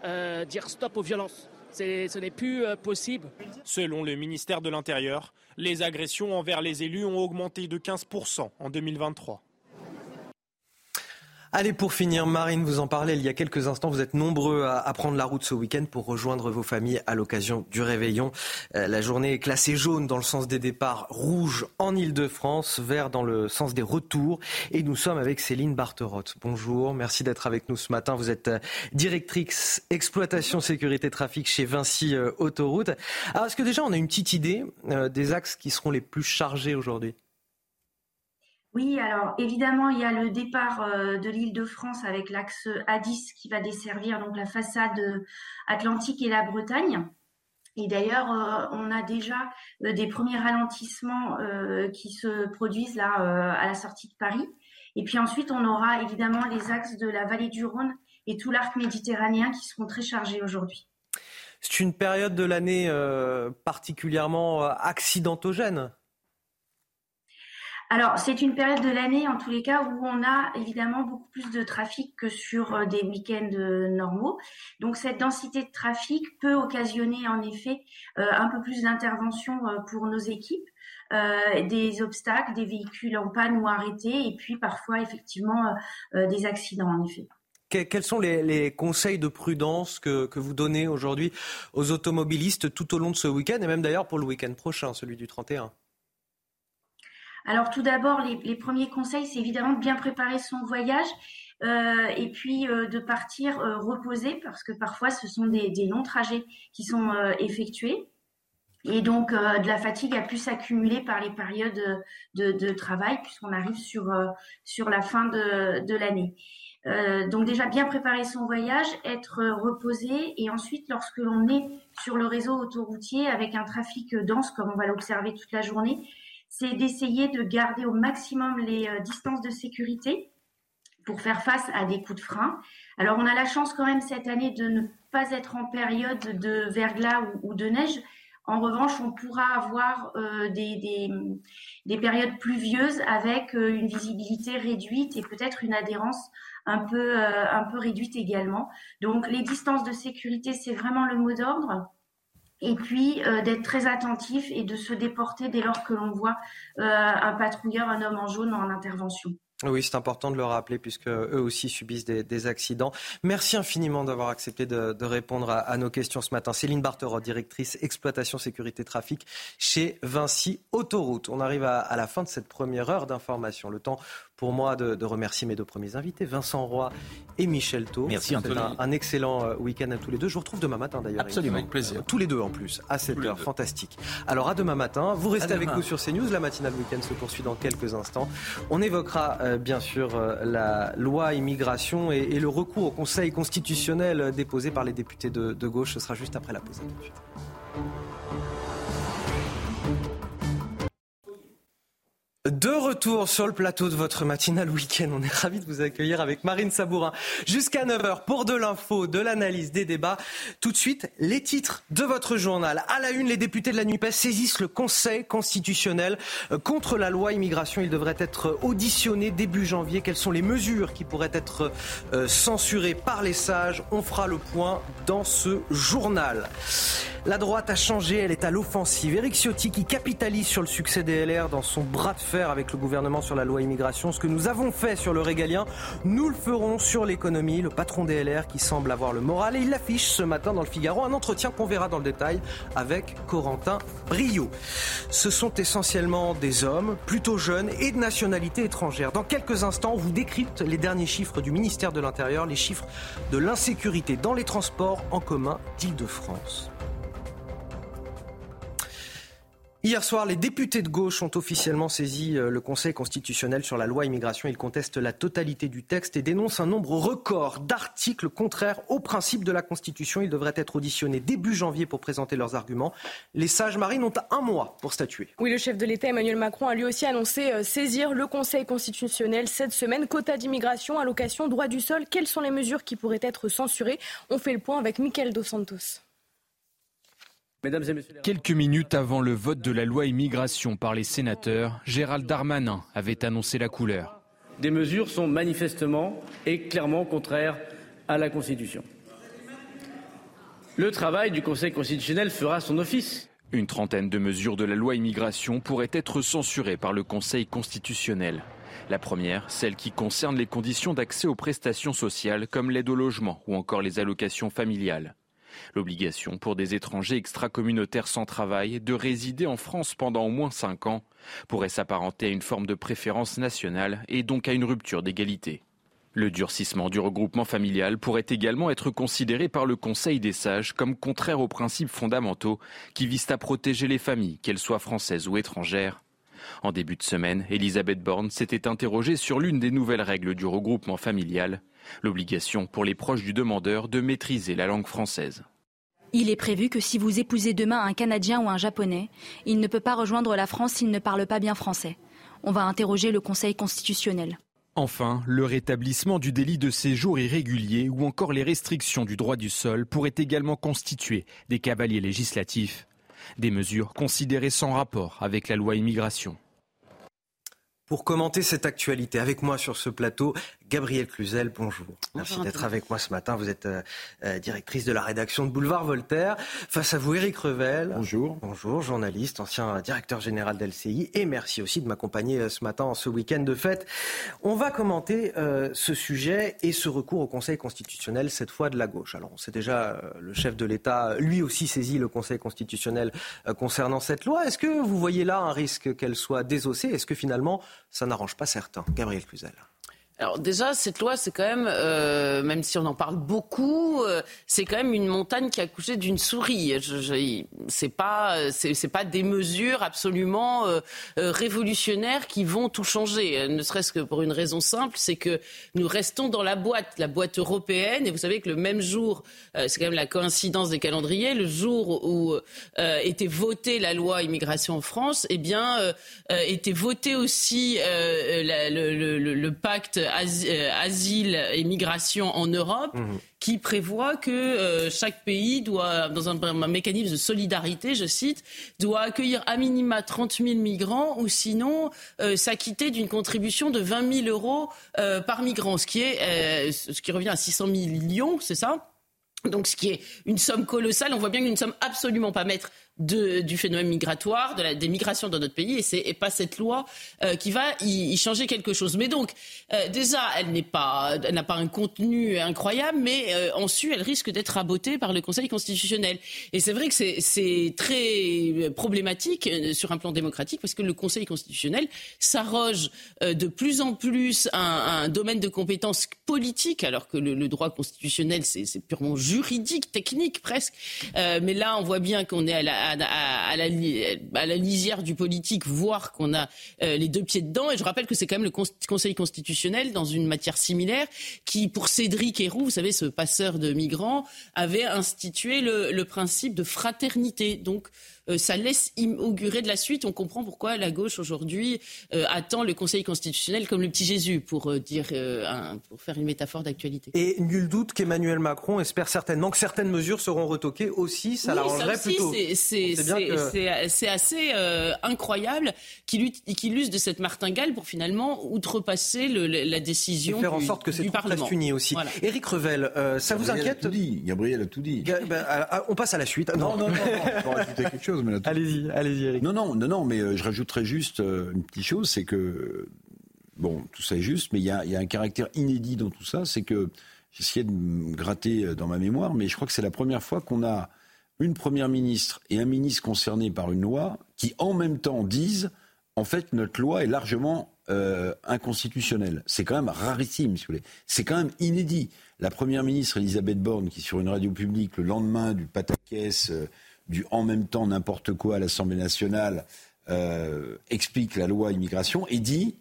euh, dire stop aux violences. Ce n'est plus euh, possible. Selon le ministère de l'Intérieur, les agressions envers les élus ont augmenté de 15% en 2023. Allez, pour finir, Marine, vous en parlez il y a quelques instants. Vous êtes nombreux à, prendre la route ce week-end pour rejoindre vos familles à l'occasion du réveillon. Euh, la journée est classée jaune dans le sens des départs, rouge en Ile-de-France, vert dans le sens des retours. Et nous sommes avec Céline Barterotte. Bonjour, merci d'être avec nous ce matin. Vous êtes euh, directrice exploitation sécurité trafic chez Vinci euh, Autoroute. Alors, est-ce que déjà on a une petite idée des axes qui seront les plus chargés aujourd'hui? Oui, alors évidemment, il y a le départ euh, de l'île de France avec l'axe A10 qui va desservir donc la façade euh, atlantique et la Bretagne. Et d'ailleurs, euh, on a déjà des premiers ralentissements qui se produisent là à la sortie de Paris. Et puis ensuite, on aura évidemment les axes de la vallée du Rhône et tout l'arc méditerranéen qui seront très chargés aujourd'hui. C'est une période de l'année particulièrement accidentogène. Alors, c'est une période de l'année, en tous les cas, où on a évidemment beaucoup plus de trafic que sur euh, des week-ends euh, normaux. Donc, cette densité de trafic peut occasionner, en effet, euh, un peu plus d'intervention pour nos équipes, des obstacles, des véhicules en panne ou arrêtés, et puis parfois, effectivement, des accidents, en effet. Que- Quels sont les, conseils de prudence que vous donnez aujourd'hui aux automobilistes tout au long de ce week-end et même d'ailleurs pour le week-end prochain, celui du 31 Alors tout d'abord, les, premiers conseils, c'est évidemment de bien préparer son voyage euh, et puis euh, de partir euh, reposé parce que parfois ce sont des, longs trajets qui sont euh, effectués. Et donc de la fatigue a pu s'accumuler par les périodes de, de travail puisqu'on arrive sur, sur la fin de, de l'année. Donc déjà bien préparer son voyage, être reposé et ensuite lorsque l'on est sur le réseau autoroutier avec un trafic dense comme on va l'observer toute la journée, c'est d'essayer de garder au maximum les euh, distances de sécurité pour faire face à des coups de frein. Alors on a la chance quand même cette année de ne pas être en période de verglas ou, de neige. En revanche, on pourra avoir euh, des, des, des périodes pluvieuses avec euh, une visibilité réduite et peut-être une adhérence un peu, un peu réduite également. Donc les distances de sécurité, c'est vraiment le mot d'ordre. Et puis euh, d'être très attentif et de se déporter dès lors que l'on voit euh, un patrouilleur, un homme en jaune en intervention. Oui, c'est important de le rappeler puisque eux aussi subissent des, accidents. Merci infiniment d'avoir accepté de, répondre à, à, nos questions ce matin. Céline Barterot, directrice exploitation sécurité trafic chez Vinci Autoroute. On arrive à, à la fin de cette première heure d'information. Le temps pour moi de, remercier mes deux premiers invités, Vincent Roy et Michel Thau. Merci Anthony. Un, un, excellent euh, week-end à tous les deux. Je vous retrouve demain matin d'ailleurs. Absolument. Avec plaisir. tous les deux en plus, à 7h. Fantastique. Alors à demain matin. Vous restez avec nous sur CNews. La matinale week-end se poursuit dans quelques instants. On évoquera euh, bien sûr euh, la loi immigration et, le recours au Conseil constitutionnel déposé par les députés de, de gauche. Ce sera juste après la pause. De retour sur le plateau de votre matinale week-end, on est ravis de vous accueillir avec Marine Sabourin jusqu'à 9h pour de l'info, de l'analyse, des débats. Tout de suite, les titres de votre journal. À la une, les députés de la NUPES saisissent le Conseil constitutionnel euh, contre la loi immigration. Il devrait être auditionné début janvier. Quelles sont les mesures qui pourraient être euh, censurées par les sages? On fera le point dans ce journal. La droite a changé, elle est à l'offensive. Éric Ciotti qui capitalise sur le succès des LR dans son bras de fer avec le gouvernement sur la loi immigration. Ce que nous avons fait sur le régalien, nous le ferons sur l'économie. Le patron des LR qui semble avoir le moral et il l'affiche ce matin dans le Figaro. Un entretien qu'on verra dans le détail avec Corentin Brio. Ce sont essentiellement des hommes plutôt jeunes et de nationalité étrangère. Dans quelques instants, on vous décrypte les derniers chiffres du ministère de l'Intérieur, les chiffres de l'insécurité dans les transports en commun d'Île-de-France. Hier soir, les députés de gauche ont officiellement saisi euh, le Conseil constitutionnel sur la loi immigration. Ils contestent la totalité du texte et dénoncent un nombre record d'articles contraires aux principes de la Constitution. Ils devraient être auditionnés début janvier pour présenter leurs arguments. Les sages marines ont un mois pour statuer. Oui, le chef de l'État Emmanuel Macron a lui aussi annoncé euh, saisir le Conseil constitutionnel cette semaine. Quota d'immigration, allocation, droit du sol. Quelles sont les mesures qui pourraient être censurées? On fait le point avec Michael Dos Santos. Quelques minutes avant le vote de la loi immigration par les sénateurs, Gérald Darmanin avait annoncé la couleur. Des mesures sont manifestement et clairement contraires à la Constitution. Le travail du Conseil constitutionnel fera son office. Une trentaine de mesures de la loi immigration pourraient être censurées par le Conseil constitutionnel. La première, celle qui concerne les conditions d'accès aux prestations sociales comme l'aide au logement ou encore les allocations familiales. L'obligation pour des étrangers extracommunautaires sans travail de résider en France pendant au moins cinq ans pourrait s'apparenter à une forme de préférence nationale et donc à une rupture d'égalité. Le durcissement du regroupement familial pourrait également être considéré par le Conseil des sages comme contraire aux principes fondamentaux qui visent à protéger les familles, qu'elles soient françaises ou étrangères. En début de semaine, Elisabeth Borne s'était interrogée sur l'une des nouvelles règles du regroupement familial l'obligation pour les proches du demandeur de maîtriser la langue française. Il est prévu que si vous épousez demain un Canadien ou un Japonais, il ne peut pas rejoindre la France s'il ne parle pas bien français. On va interroger le Conseil constitutionnel. Enfin, le rétablissement du délit de séjour irrégulier ou encore les restrictions du droit du sol pourraient également constituer des cavaliers législatifs, des mesures considérées sans rapport avec la loi immigration. Pour commenter cette actualité avec moi sur ce plateau, Gabrielle Cluzel, bonjour. Merci d'être avec moi ce matin. Vous êtes euh, euh, directrice de la rédaction de Boulevard Voltaire. Face à vous, Éric Revel. Bonjour. Bonjour, journaliste, ancien directeur général d'LCI. Et merci aussi de m'accompagner euh, ce matin en ce week-end de fête. On va commenter ce sujet et ce recours au Conseil constitutionnel, cette fois de la gauche. Alors, on sait déjà, le chef de l'État, lui aussi, saisit le Conseil constitutionnel concernant cette loi. Est-ce que vous voyez là un risque qu'elle soit désossée? Est-ce que finalement, ça n'arrange pas certains Gabriel Cluzel. Alors déjà, cette loi, c'est quand même, euh, même si on en parle beaucoup, euh, c'est quand même une montagne qui a couché d'une souris. Je, je, c'est pas, c'est, pas des mesures absolument euh, euh, révolutionnaires qui vont tout changer. Ne serait-ce que pour une raison simple, c'est que nous restons dans la boîte, la boîte européenne. Et vous savez que le même jour, c'est quand même la coïncidence des calendriers, le jour où était votée la loi immigration en France, eh bien, était voté aussi le pacte euh, asile et migration en Europe. Mhm. qui prévoit que euh, chaque pays doit, dans un, mécanisme de solidarité, je cite, doit accueillir à minima 30 000 migrants ou sinon euh, s'acquitter d'une contribution de 20 000 euros par migrant, ce qui, est, ce qui revient à 600 millions, c'est ça? Donc, ce qui est une somme colossale, on voit bien qu'une somme absolument pas du phénomène migratoire, de la, des migrations dans notre pays, et c'est pas cette loi euh, qui va y, changer quelque chose. Mais donc, euh, déjà, elle n'a pas un contenu incroyable, mais euh, ensuite, elle risque d'être rabotée par le Conseil constitutionnel. Et c'est vrai que c'est très problématique sur un plan démocratique, parce que le Conseil constitutionnel s'arroge de plus en plus un, un, domaine de compétences politiques, alors que le droit constitutionnel, c'est purement juridique, technique presque. mais là, on voit bien qu'on est à la à, la, lisière du politique, voir qu'on a euh, les deux pieds dedans. Et je rappelle que c'est quand même le Conseil constitutionnel, dans une matière similaire, qui, pour Cédric Héroux, vous savez, ce passeur de migrants, avait institué le, le principe de fraternité. Donc, ça laisse inaugurer de la suite. On comprend pourquoi la gauche aujourd'hui euh, attend le Conseil constitutionnel comme le petit Jésus, pour, euh, dire, pour faire une métaphore d'actualité. Et nul doute qu'Emmanuel Macron espère certainement que certaines mesures seront retoquées aussi. Ça l'arrangerait plutôt. C'est assez incroyable qu'il use de cette martingale pour finalement outrepasser le, la décision. Et faire en sorte que cette reste unie aussi. Éric Revel, ça vous inquiète a tout dit. Gabriel a tout dit. Ben, on passe à la suite. Non, non, non. non, quelque chose. Allez-y, allez-y, Eric. Non, non, non, non, mais euh, je rajouterais juste euh, une petite chose, c'est que bon, tout ça est juste, mais il y a, un caractère inédit dans tout ça, c'est que j'essayais de me gratter euh, dans ma mémoire, mais je crois que c'est la première fois qu'on a une première ministre et un ministre concerné par une loi qui en même temps disent en fait notre loi est largement inconstitutionnelle. C'est quand même rarissime, si vous voulez. C'est quand même inédit. La première ministre Elisabeth Borne, qui sur une radio publique le lendemain du pataquès du en même temps n'importe quoi à l'Assemblée nationale euh, explique la loi immigration et dit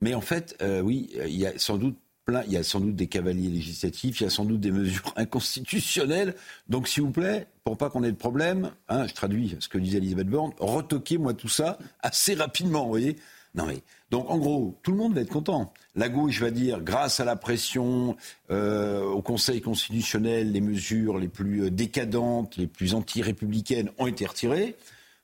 mais en fait, euh, oui, il y a sans doute plein, il y a sans doute des cavaliers législatifs, il y a sans doute des mesures inconstitutionnelles. Donc, s'il vous plaît, pour pas qu'on ait de problème, hein, je traduis ce que disait Elisabeth Borne, retoquez-moi tout ça assez rapidement, vous voyez. Non mais donc en gros, tout le monde va être content. La gauche va dire, grâce à la pression euh, au Conseil constitutionnel, les mesures les plus euh, décadentes, les plus anti-républicaines ont été retirées.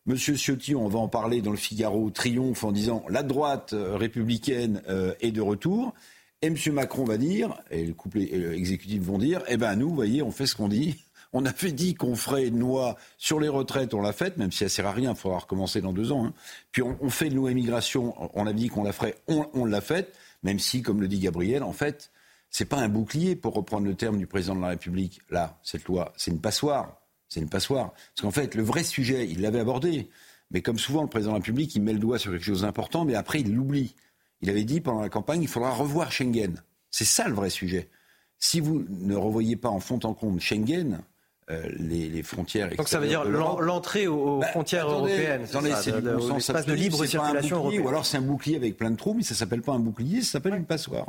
Monsieur Ciotti, on va en parler dans le Figaro, triomphe en disant la droite euh, républicaine est de retour. Et M. Macron va dire, et le couple exécutif vont dire, eh ben nous, vous voyez, on fait ce qu'on dit. On avait dit qu'on ferait une loi sur les retraites, on l'a faite, même si elle sert à rien, il faudra recommencer dans deux ans. Hein. Puis on, fait une loi immigration, on avait dit qu'on la ferait, on, l'a faite, même si, comme le dit Gabriel, en fait, c'est pas un bouclier, pour reprendre le terme du président de la République. Là, cette loi, c'est une passoire. C'est une passoire. Parce qu'en fait, le vrai sujet, il l'avait abordé. Mais comme souvent, le président de la République, il met le doigt sur quelque chose d'important, mais après, il l'oublie. Il avait dit pendant la campagne, il faudra revoir Schengen. C'est ça le vrai sujet. Si vous ne revoyez pas en fond en compte Schengen, euh, les, frontières. Donc ça veut dire l'entrée aux, bah, frontières européennes. c'est du bon sens de libre circulation européenne. Ou alors c'est un bouclier avec plein de trous, mais ça s'appelle pas un bouclier, ça s'appelle une passoire.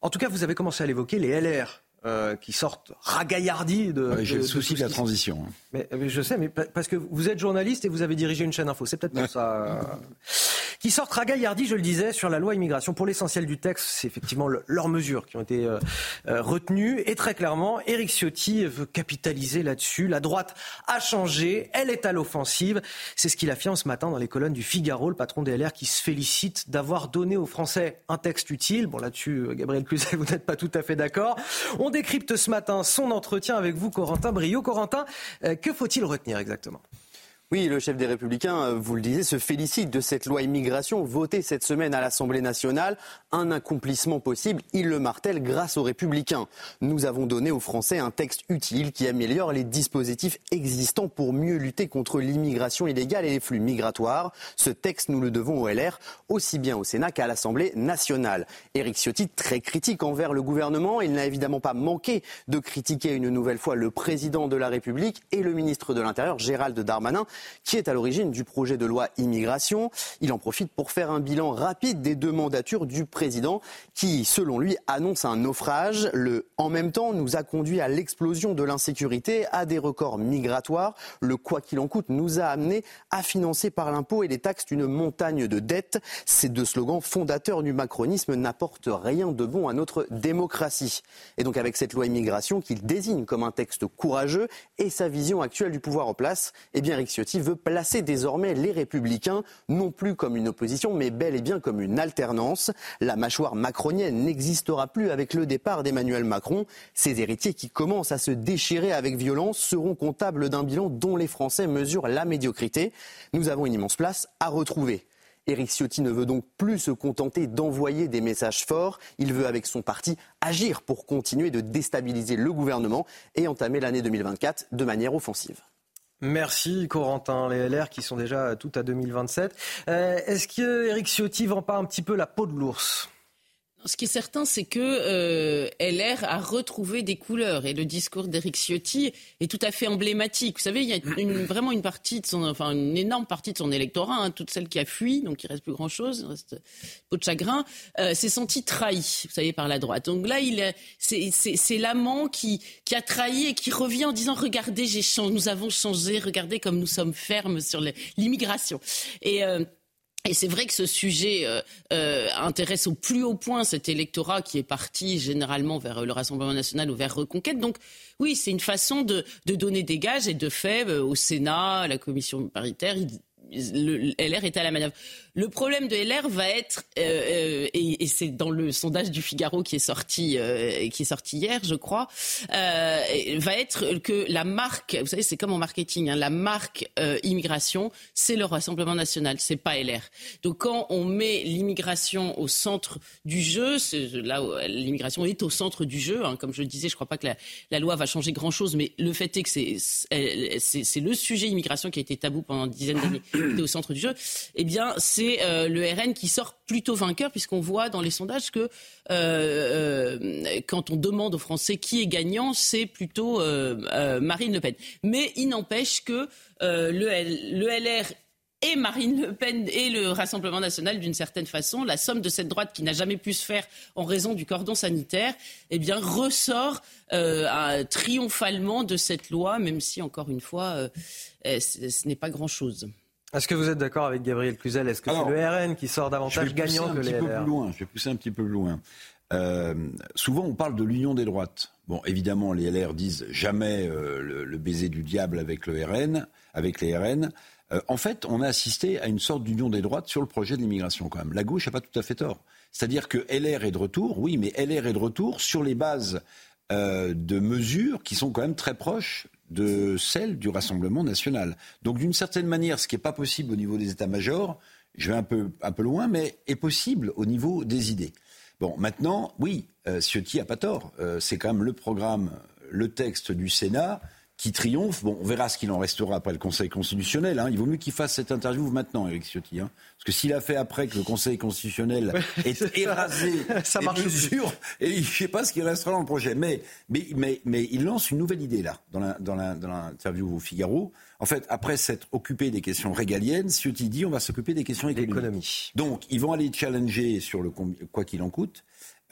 En tout cas, vous avez commencé à l'évoquer, les LR. Euh, qui sortent ragaillardis de. J'ai le souci de, la transition. Hein. Mais, je sais, mais parce que vous êtes journaliste et vous avez dirigé une chaîne info, c'est peut-être pour ça. Euh, qui sortent ragaillardis, je le disais, sur la loi immigration. Pour l'essentiel du texte, c'est effectivement leurs mesures qui ont été euh, euh, retenues. Et très clairement, Éric Ciotti veut capitaliser là-dessus. La droite a changé, elle est à l'offensive. C'est ce qu'il affirme ce matin dans les colonnes du Figaro, le patron des LR qui se félicite d'avoir donné aux Français un texte utile. Bon, là-dessus, euh, Gabriel Cluzet, vous n'êtes pas tout à fait d'accord. On décrypte ce matin son entretien avec vous, Corentin Brio. Corentin, que faut-il retenir exactement? Oui, le chef des Républicains, euh, vous le disiez, se félicite de cette loi immigration votée cette semaine à l'Assemblée nationale. Un accomplissement possible, il le martèle grâce aux Républicains. Nous avons donné aux Français un texte utile qui améliore les dispositifs existants pour mieux lutter contre l'immigration illégale et les flux migratoires. Ce texte, nous le devons au LR, aussi bien au Sénat qu'à l'Assemblée nationale. Éric Ciotti, très critique envers le gouvernement, il n'a évidemment pas manqué de critiquer une nouvelle fois le président de la République et le ministre de l'Intérieur, Gérald Darmanin qui est à l'origine du projet de loi immigration. Il en profite pour faire un bilan rapide des deux mandatures du président qui, selon lui, annonce un naufrage. Le en même temps nous a conduit à l'explosion de l'insécurité, à des records migratoires. Le quoi qu'il en coûte nous a amené à financer par l'impôt et les taxes une montagne de dettes. Ces deux slogans fondateurs du macronisme n'apportent rien de bon à notre démocratie. Et donc avec cette loi immigration qu'il désigne comme un texte courageux et sa vision actuelle du pouvoir en place, eh bien Eric Ciotti veut placer désormais les républicains non plus comme une opposition, mais bel et bien comme une alternance. La mâchoire macronienne n'existera plus avec le départ d'Emmanuel Macron. Ses héritiers qui commencent à se déchirer avec violence seront comptables d'un bilan dont les Français mesurent la médiocrité. Nous avons une immense place à retrouver. Éric Ciotti ne veut donc plus se contenter d'envoyer des messages forts. Il veut, avec son parti, agir pour continuer de déstabiliser le gouvernement et entamer l'année 2024 de manière offensive. Merci Corentin, les LR qui sont déjà tout à 2027. Euh, Est-ce que Éric Ciotti vend pas un petit peu la peau de l'ours? Ce qui est certain, c'est que euh, LR a retrouvé des couleurs et le discours d'Éric Ciotti est tout à fait emblématique. Vous savez, il y a une, vraiment une partie de son, enfin une énorme partie de son électorat, hein, toute celle qui a fui, donc il reste plus grand chose, il reste peau de chagrin, euh, s'est senti trahi, vous savez, par la droite. Donc là, il c'est l'amant qui qui a trahi et qui revient en disant regardez, j'ai changé, nous avons changé, regardez comme nous sommes fermes sur l'immigration. Et euh, et c'est vrai que ce sujet euh, euh, intéresse au plus haut point cet électorat qui est parti généralement vers le Rassemblement national ou vers Reconquête. Donc oui, c'est une façon de, de, donner des gages et de fait euh, au Sénat, à la commission paritaire, LR était à la manœuvre. Le problème de LR va être, euh, euh, et, c'est dans le sondage du Figaro qui est sorti, euh, qui est sorti hier, je crois, va être que la marque, vous savez, c'est comme en marketing, hein, la marque immigration, c'est le Rassemblement national, c'est pas LR. Donc quand on met l'immigration au centre du jeu, là où l'immigration est au centre du jeu, hein, comme je le disais, je crois pas que la, la loi va changer grand chose, mais le fait est que c'est le sujet immigration qui a été tabou pendant une dizaine d'années, au centre du jeu. Eh bien, c'est euh, le RN qui sort plutôt vainqueur, puisqu'on voit dans les sondages que euh, euh, quand on demande aux Français qui est gagnant, c'est plutôt Marine Le Pen. Mais il n'empêche que le, LR et Marine Le Pen et le Rassemblement national, d'une certaine façon, la somme de cette droite qui n'a jamais pu se faire en raison du cordon sanitaire, eh bien, ressort triomphalement de cette loi, même si, encore une fois, ce n'est pas grand-chose. Est-ce que vous êtes d'accord avec Gabriel Cluzel? Est-ce que c'est le RN qui sort davantage gagnant que les LR loin, Je vais pousser un petit peu plus loin. Euh, souvent, on parle de l'union des droites. Bon, évidemment, les LR disent jamais euh, le, baiser du diable avec le RN, avec les RN. Euh, en fait, on a assisté à une sorte d'union des droites sur le projet de l'immigration, quand même. La gauche n'a pas tout à fait tort. C'est-à-dire que LR est de retour, oui, mais LR est de retour sur les bases de mesures qui sont quand même très proches de celle du Rassemblement national. Donc d'une certaine manière, ce qui n'est pas possible au niveau des états-majors, je vais un peu, loin, mais est possible au niveau des idées. Bon, maintenant, oui, euh, Ciotti n'a pas tort. Euh, c'est quand même le programme, le texte du Sénat qui triomphe. Bon, on verra ce qu'il en restera après le Conseil constitutionnel. Hein. Il vaut mieux qu'il fasse cette interview maintenant, Eric Ciotti. Hein. Parce que s'il a fait après que le Conseil constitutionnel est érasé, ça marche sûr. et je ne sais pas ce qui restera dans le projet. Mais, mais, mais, mais il lance une nouvelle idée là, dans l'interview dans au Figaro. En fait, après s'être occupé des questions régaliennes, Ciotti dit on va s'occuper des questions économiques. Donc, ils vont aller challenger sur le quoi qu'il en coûte.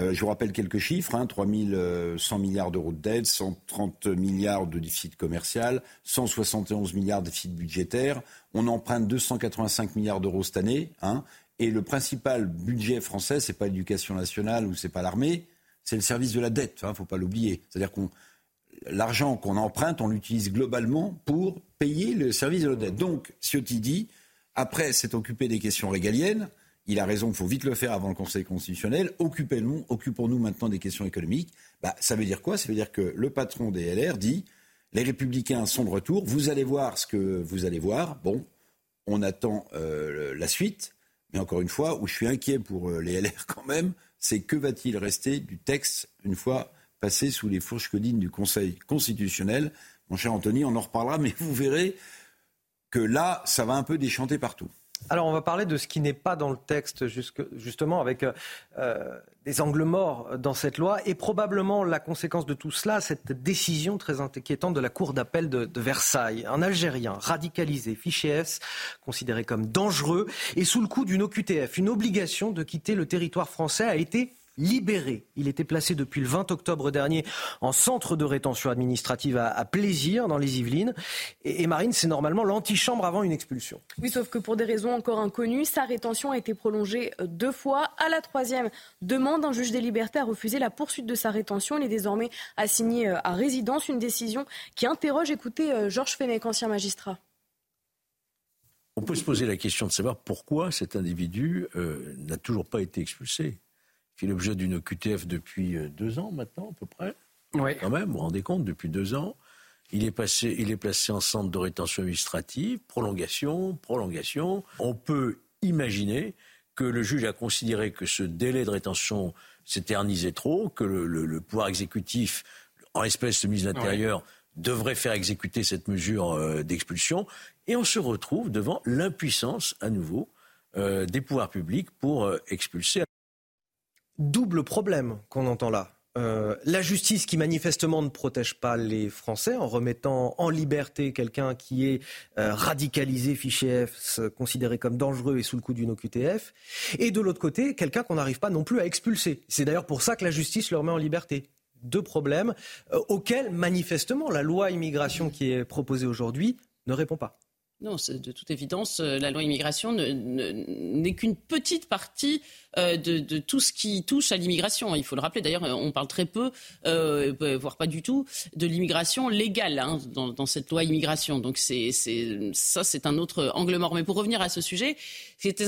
Euh, je vous rappelle quelques chiffres, hein, 3 100 euh, milliards d'euros de dette, 130 milliards de déficit commercial, 171 milliards de déficit budgétaire. On emprunte 285 milliards d'euros cette année. Hein, et le principal budget français, c'est pas l'éducation nationale ou c'est pas l'armée, c'est le service de la dette. Il hein, ne faut pas l'oublier. C'est-à-dire qu'on l'argent qu'on emprunte, on l'utilise globalement pour payer le service de la dette. Donc, Ciotti dit, après s'être occupé des questions régaliennes, il a raison, il faut vite le faire avant le Conseil constitutionnel. Occupons-nous occupons maintenant des questions économiques. Bah, ça veut dire quoi? Ça veut dire que le patron des LR dit les républicains sont de retour, vous allez voir ce que vous allez voir. Bon, on attend euh, la suite. Mais encore une fois, où je suis inquiet pour euh, les LR quand même, c'est que va-t-il rester du texte une fois passé sous les fourches codines du Conseil constitutionnel? Mon cher Anthony, on en reparlera, mais vous verrez que là, ça va un peu déchanter partout. Alors on va parler de ce qui n'est pas dans le texte justement avec euh, des angles morts dans cette loi et probablement la conséquence de tout cela, cette décision très inquiétante de la Cour d'appel de, de, Versailles. Un Algérien radicalisé, fiché S, considéré comme dangereux et sous le coup d'une OQTF, une obligation de quitter le territoire français a été libéré. Il était placé depuis le 20 octobre dernier en centre de rétention administrative à, Plaisir, dans les Yvelines. Et, Marine, c'est normalement l'antichambre avant une expulsion. Oui, sauf que pour des raisons encore inconnues, sa rétention a été prolongée euh, deux fois. À la troisième demande, un juge des libertés a refusé la poursuite de sa rétention. Il est désormais assigné euh, à résidence, une décision qui interroge, écoutez, euh, Georges Fenech, ancien magistrat. on peut se poser la question de savoir pourquoi cet individu euh, n'a toujours pas été expulsé. Fait l'objet d'une OQTF depuis euh, deux ans maintenant, à peu près. Oui. Quand même, vous vous rendez compte, depuis deux ans. Il est, passé, il est placé en centre de rétention administrative, prolongation, prolongation. On peut imaginer que le juge a considéré que ce délai de rétention s'éternisait trop, que le, pouvoir exécutif, en espèce de mise de l'Intérieur, devrait faire exécuter cette mesure euh, d'expulsion. Et on se retrouve devant l'impuissance, à nouveau, euh, des pouvoirs publics pour euh, expulser. Double problème qu'on entend là. la justice qui manifestement ne protège pas les Français en remettant en liberté quelqu'un qui est radicalisé, fiché F, considéré comme dangereux et sous le coup d'une OQTF, et de l'autre côté, quelqu'un qu'on n'arrive pas non plus à expulser. C'est d'ailleurs pour ça que la justice le remet en liberté deux problèmes euh, auxquels, manifestement, la loi immigration qui est proposée aujourd'hui ne répond pas. Non, de toute évidence, euh, la loi immigration n'est qu'une petite partie euh, de, tout ce qui touche à l'immigration. Il faut le rappeler, d'ailleurs, on parle très peu, euh, voire pas du tout, de l'immigration légale hein, dans, cette loi immigration. Donc c'est, ça, c'est un autre angle mort. Mais pour revenir à ce sujet, ce qui était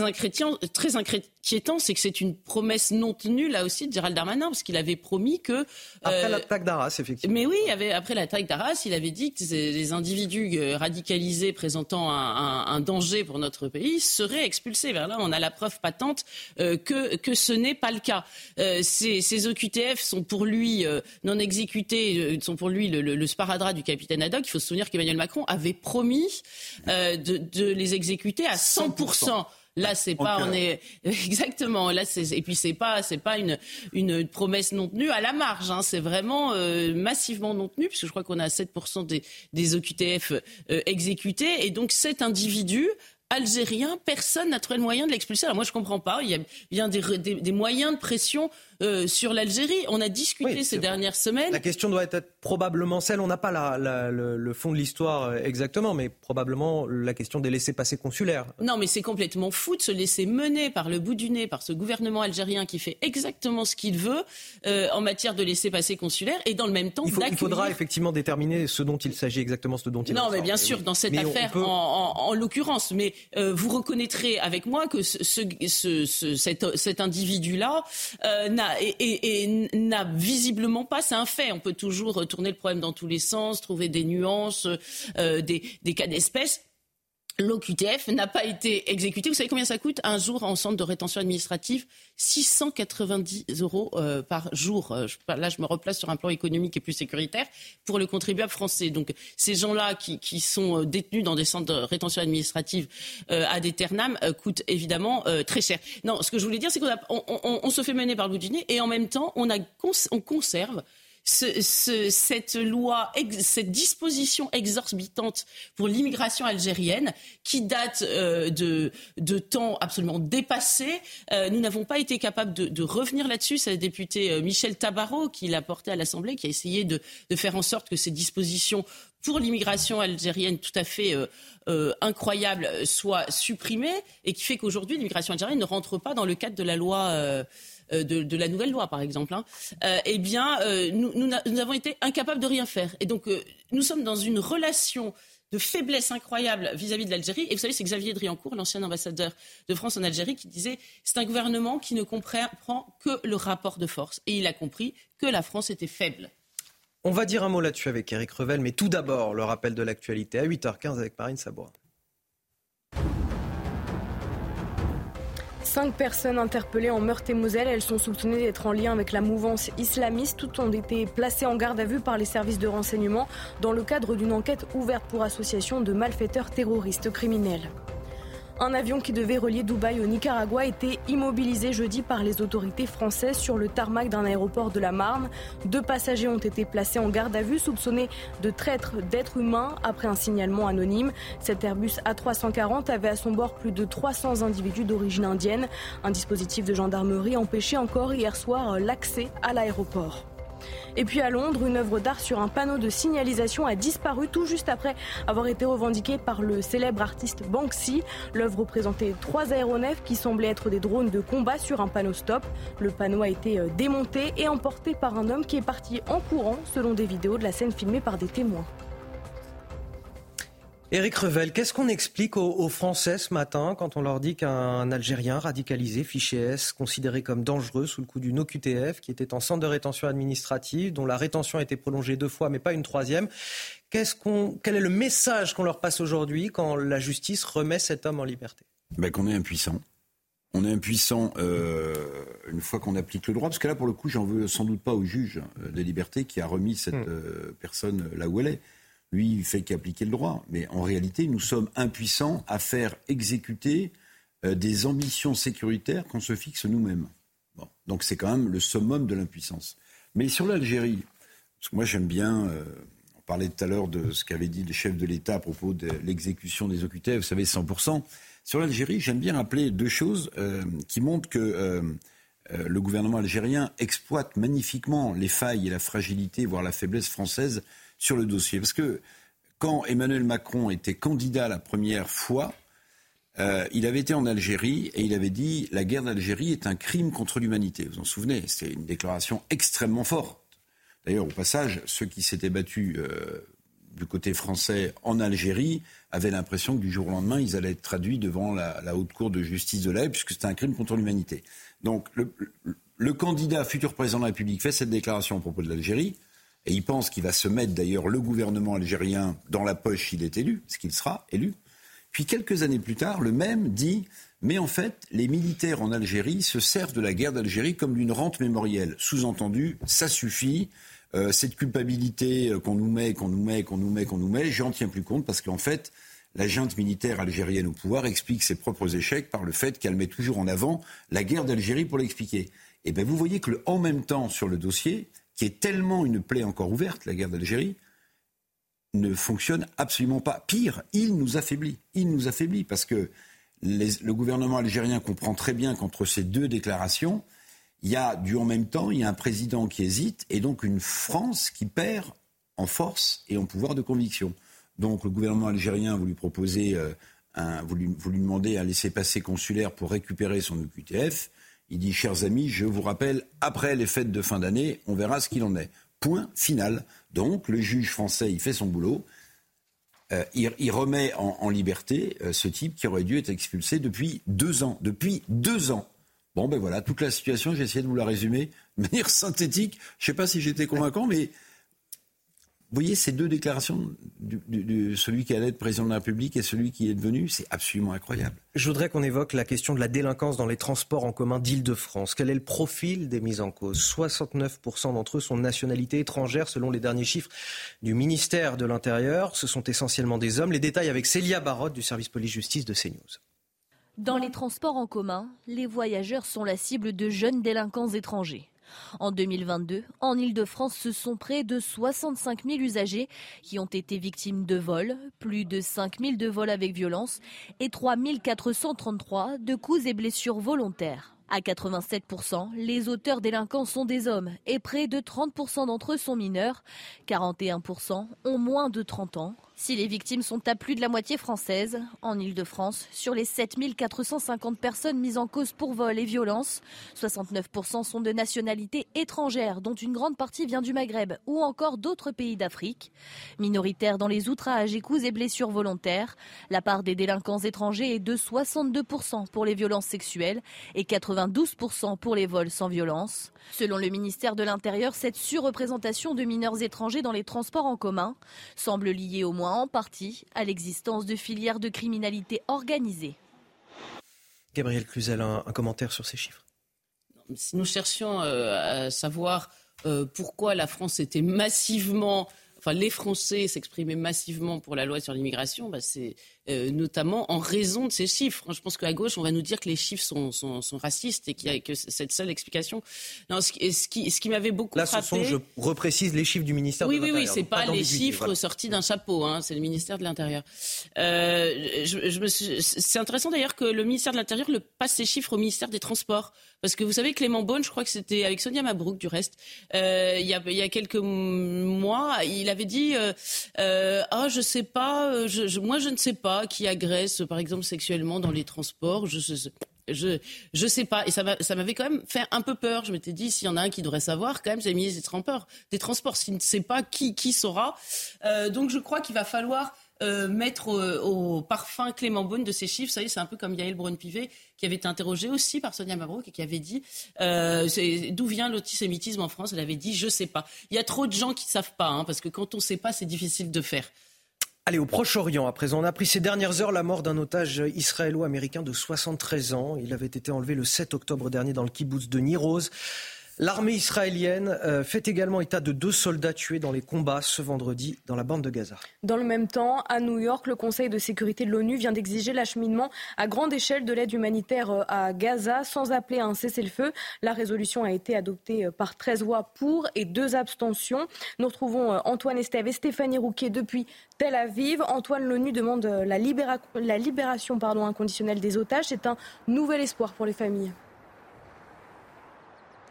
très inquiétant, c'est que c'est une promesse non tenue, là aussi, de Gérald Darmanin, parce qu'il avait promis que... Après l'attaque d'Arras, effectivement. Mais oui, avait, après l'attaque d'Arras, il avait dit que les individus radicalisés présentant un, danger pour notre pays seraient expulsés. Vers là, on a la preuve patente que que, ce n'est pas le cas. Euh, ces, OQTF sont pour lui euh, non exécutés, euh, sont pour lui le, sparadrap du capitaine Haddock. Il faut se souvenir qu'Emmanuel Macron avait promis de, les exécuter à 100%. Là, c'est pas, on est exactement. Là, c'est et puis c'est pas, c'est pas une une promesse non tenue à la marge. Hein. c'est vraiment massivement non tenu, puisque je crois qu'on a 7% des des OQTF exécutés, et donc cet individu algérien, personne n'a trouvé le moyen de l'expulser. Alors moi, je comprends pas. Il y a bien des, moyens de pression euh, sur l'Algérie. On a discuté ces dernières semaines. La question doit être probablement celle, on n'a pas le, fond de l'histoire euh, exactement, mais probablement la question des laissés-passer consulaires. Non, mais c'est complètement fou de se laisser mener par le bout du nez par ce gouvernement algérien qui fait exactement ce qu'il veut euh, en matière de laissés-passer consulaires et dans le même temps il, il faudra effectivement déterminer ce dont il s'agit exactement, ce dont il Non, mais bien sûr, dans cette affaire en, l'occurrence, mais vous reconnaîtrez avec moi que ce, cet, individu-là n'a et, n'a visiblement pas, c'est un fait. On peut toujours tourner le problème dans tous les sens, trouver des nuances, euh, des, des cas d'espèce l'OQTF n'a pas été exécuté. Vous savez combien ça coûte un jour en centre de rétention administrative? 690 euros euh, par jour. Euh, là, je me replace sur un plan économique et plus sécuritaire pour le contribuable français. Donc, ces gens-là qui, qui, sont euh, détenus dans des centres de rétention administrative à des ternam coûtent évidemment très cher. Non, ce que je voulais dire, c'est qu'on on, on, se fait mener par le bout du nez et en même temps, on conserve cette loi, cette disposition exorbitante pour l'immigration algérienne qui date euh, de, temps absolument dépassé. Euh, nous n'avons pas été capables de, revenir là-dessus. C'est le député euh, Michel Tabarot qui l'a porté à l'Assemblée, qui a essayé de, faire en sorte que ces dispositions pour l'immigration algérienne tout à fait incroyables soient supprimées et qui fait qu'aujourd'hui l'immigration algérienne ne rentre pas dans le cadre de la loi. Euh, de, la nouvelle loi, par exemple, hein, euh, eh bien, euh, nous, avons été incapables de rien faire. Et donc, nous sommes dans une relation de faiblesse incroyable vis-à-vis de l'Algérie. Et vous savez, c'est Xavier Driancourt, l'ancien ambassadeur de France en Algérie, qui disait c'est un gouvernement qui ne comprend que le rapport de force. Et il a compris que la France était faible. On va dire un mot là-dessus avec Eric Revel, mais tout d'abord, le rappel de l'actualité à 8h15 avec Marine Sabois. Cinq personnes interpellées en Meurthe-et-Moselle. Elles sont soupçonnées d'être en lien avec la mouvance islamiste. Toutes ont été placées en garde à vue par les services de renseignement dans le cadre d'une enquête ouverte pour association de malfaiteurs terroristes criminels. Un avion qui devait relier Dubaï au Nicaragua été immobilisé jeudi par les autorités françaises sur le tarmac d'un aéroport de la Marne. Deux passagers ont été placés en garde à vue, soupçonnés de traître d'êtres humains après un signalement anonyme. Cet Airbus A340 avait à son bord plus de 300 individus d'origine indienne. Un dispositif de gendarmerie empêchait encore hier soir l'accès à l'aéroport. Et puis à Londres, une œuvre d'art sur un panneau de signalisation a disparu tout juste après avoir été revendiquée par le célèbre artiste Banksy. L'œuvre représentait trois aéronefs qui semblaient être des drones de combat sur un panneau stop. Le panneau a été euh, démonté et emporté par un homme qui est parti en courant selon des vidéos de la scène filmée par des témoins. Éric Revel, qu'est-ce qu'on explique aux, Français ce matin quand on leur dit qu'un Algérien radicalisé, fiché S, considéré comme dangereux sous le coup d'une OQTF, qui était en centre de rétention administrative, dont la rétention a été prolongée deux fois mais pas une troisième, quel est le message qu'on leur passe aujourd'hui quand la justice remet cet homme en liberté? Ben, Qu'on est impuissant. On est impuissant euh, une fois qu'on applique le droit, parce que là, pour le coup, j'en veux sans doute pas au juge euh, des libertés qui a remis cette hmm. euh, personne là où elle est. Lui, il fait qu'appliquer le droit. Mais en réalité, nous sommes impuissants à faire exécuter euh, des ambitions sécuritaires qu'on se fixe nous-mêmes. Donc c'est quand même le summum de l'impuissance. Mais sur l'Algérie, parce que moi j'aime bien, euh, on parlait tout à l'heure de ce qu'avait dit le chef de l'État à propos de l'exécution des OQTF, vous savez, 100%. Sur l'Algérie, j'aime bien rappeler deux choses euh, qui montrent que le gouvernement algérien exploite magnifiquement les failles et la fragilité, voire la faiblesse française sur le dossier. Parce que quand Emmanuel Macron était candidat la première fois, euh, il avait été en Algérie et il avait dit la guerre d'Algérie est un crime contre l'humanité. Vous vous en souvenez C'était une déclaration extrêmement forte. D'ailleurs, au passage, ceux qui s'étaient battus euh, du côté français en Algérie avaient l'impression que du jour au lendemain, ils allaient être traduits devant la, haute cour de justice de l'Aie, puisque c'était un crime contre l'humanité. Donc, le, le candidat futur président de la République fait cette déclaration à propos de l'Algérie. Et il pense qu'il va se mettre d'ailleurs le gouvernement algérien dans la poche s'il est élu, ce qu'il sera élu. Puis quelques années plus tard, le même dit mais en fait, les militaires en Algérie se servent de la guerre d'Algérie comme d'une rente mémorielle. Sous-entendu, ça suffit. Euh, cette culpabilité euh, qu'on nous met, qu'on nous met, qu'on nous met, qu'on nous met, j'en tiens plus compte parce qu'en fait, la junte militaire algérienne au pouvoir explique ses propres échecs par le fait qu'elle met toujours en avant la guerre d'Algérie pour l'expliquer. Et eh bien vous voyez que en même temps sur le dossier, qui est tellement une plaie encore ouverte, la guerre d'Algérie, ne fonctionne absolument pas. Pire, il nous affaiblit. Il nous affaiblit parce que le gouvernement algérien comprend très bien qu'entre ces deux déclarations, il y a du en même temps, il y a un président qui hésite et donc une France qui perd en force et en pouvoir de conviction. Donc le gouvernement algérien a voulu proposer, euh, un, voulu, voulu demander un laissez-passer consulaire pour récupérer son OQTF. Il dit, chers amis, je vous rappelle, après les fêtes de fin d'année, on verra ce qu'il en est. Point final. Donc, le juge français, il fait son boulot. Euh, il, remet en, liberté euh, ce type qui aurait dû être expulsé depuis deux ans. Depuis deux ans. Bon, ben voilà, toute la situation, j'ai essayé de vous la résumer de manière synthétique. Je ne sais pas si j'étais convaincant, mais vous voyez ces deux déclarations, de celui qui allait être président de la République et celui qui est devenu, c'est absolument incroyable. Je voudrais qu'on évoque la question de la délinquance dans les transports en commun d'Île-de-France. Quel est le profil des mises en cause? 69% d'entre eux sont de nationalité étrangère selon les derniers chiffres du ministère de l'Intérieur. Ce sont essentiellement des hommes. Les détails avec Célia Barotte du service police-justice de CNews. Dans les transports en commun, les voyageurs sont la cible de jeunes délinquants étrangers. En 2022, en Ile-de-France, ce sont près de 65 000 usagers qui ont été victimes de vols, plus de 5 000 de vols avec violence et 3 433 de coups et blessures volontaires. À 87%, les auteurs délinquants sont des hommes et près de 30% d'entre eux sont mineurs. 41% ont moins de 30 ans. Si les victimes sont à plus de la moitié françaises, en Ile-de-France, sur les 7450 personnes mises en cause pour vol et violence, 69% sont de nationalité étrangère, dont une grande partie vient du Maghreb ou encore d'autres pays d'Afrique. Minoritaire dans les outrages et coups et blessures volontaires, la part des délinquants étrangers est de 62% pour les violences sexuelles et 92% pour les vols sans violence. Selon le ministère de l'Intérieur, cette surreprésentation de mineurs étrangers dans les transports en commun semble liée au moins en partie à l'existence de filières de criminalité organisée. Gabriel Cluzel, un, commentaire sur ces chiffres Si nous cherchions euh, à savoir euh, pourquoi la France était massivement enfin les Français s'exprimaient massivement pour la loi sur l'immigration, bah, c'est euh, notamment en raison de ces chiffres. Je pense qu'à gauche, on va nous dire que les chiffres sont, sont, sont racistes et qu'il y a que cette seule explication. Non, ce, qui, ce qui, ce qui m'avait beaucoup Là, frappé... ce sont, je reprécise, les chiffres du ministère oui, de l'Intérieur. Oui, oui, c'est pas, les chiffres sortis d'un chapeau, hein, c'est le ministère de l'Intérieur. Euh, je, je c'est intéressant d'ailleurs que le ministère de l'Intérieur le passe ces chiffres au ministère des Transports. Parce que vous savez, Clément Beaune, je crois que c'était avec Sonia Mabrouk du reste, euh, il, y a, quelques mois, il avait dit euh, euh, Ah, je sais pas, moi je ne sais pas qui agresse par exemple, sexuellement dans les transports. Je, je, je, sais pas. Et ça m'avait quand même fait un peu peur. Je m'étais dit, s'il y en a un qui devrait savoir, quand même, c'est le ministre des Transports. Des Transports, s'il ne sait pas qui, qui saura. Donc je crois qu'il va falloir euh, mettre au, parfum Clément Beaune de ces chiffres. Vous savez, c'est un peu comme Yael Braun-Pivet qui avait été interrogée aussi par Sonia Mabrouk et qui avait dit euh, d'où vient l'antisémitisme en France? Elle avait dit je sais pas. Il y a trop de gens qui savent pas, hein, parce que quand on sait pas, c'est difficile de faire. Allez, au Proche-Orient, à présent, on a appris ces dernières heures la mort d'un otage israélo-américain de 73 ans. Il avait été enlevé le 7 octobre dernier dans le kibbutz de Niroz. L'armée israélienne euh, fait également état de deux soldats tués dans les combats ce vendredi dans la bande de Gaza. Dans le même temps, à New York, le Conseil de sécurité de l'ONU vient d'exiger l'acheminement à grande échelle de l'aide humanitaire euh, à Gaza sans appeler à un cessez-le-feu. La résolution a été adoptée euh, par 13 voix pour et deux abstentions. Nous retrouvons Antoine Estève et Stéphanie Rouquet depuis Tel Aviv. Antoine, l'ONU demande la, libération inconditionnelle des otages. C'est un nouvel espoir pour les familles.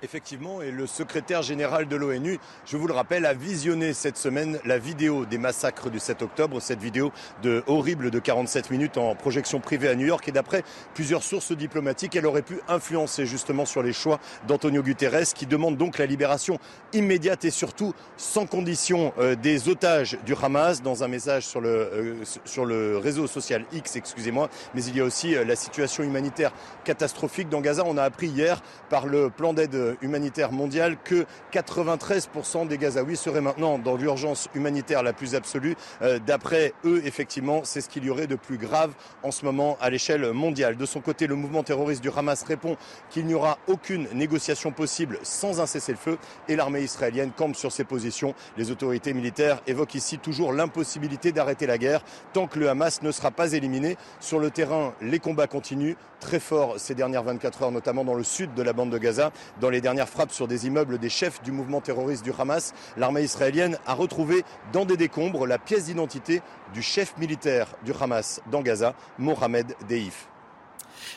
Effectivement, et le secrétaire général de l'ONU, je vous le rappelle, a visionné cette semaine la vidéo des massacres du 7 octobre, cette vidéo de horrible de 47 minutes en projection privée à New York. Et d'après plusieurs sources diplomatiques, elle aurait pu influencer justement sur les choix d'Antonio Guterres, qui demande donc la libération immédiate et surtout sans condition euh, des otages du Hamas dans un message sur le, euh, sur le réseau social X, excusez-moi. Mais il y a aussi euh, la situation humanitaire catastrophique dans Gaza. On a appris hier par le plan d'aide humanitaire mondiale que 93% des Gazaouis seraient maintenant dans l'urgence humanitaire la plus absolue. Euh, d'après eux, effectivement, c'est ce qu'il y aurait de plus grave en ce moment à l'échelle mondiale. De son côté, le mouvement terroriste du Hamas répond qu'il n'y aura aucune négociation possible sans un cessez-le-feu et l'armée israélienne campe sur ses positions. Les autorités militaires évoquent ici toujours l'impossibilité d'arrêter la guerre tant que le Hamas ne sera pas éliminé. Sur le terrain, les combats continuent très forts ces dernières 24 heures, notamment dans le sud de la bande de Gaza, dans les les dernières frappes sur des immeubles des chefs du mouvement terroriste du Hamas, l'armée israélienne a retrouvé dans des décombres la pièce d'identité du chef militaire du Hamas dans Gaza, Mohamed Deif.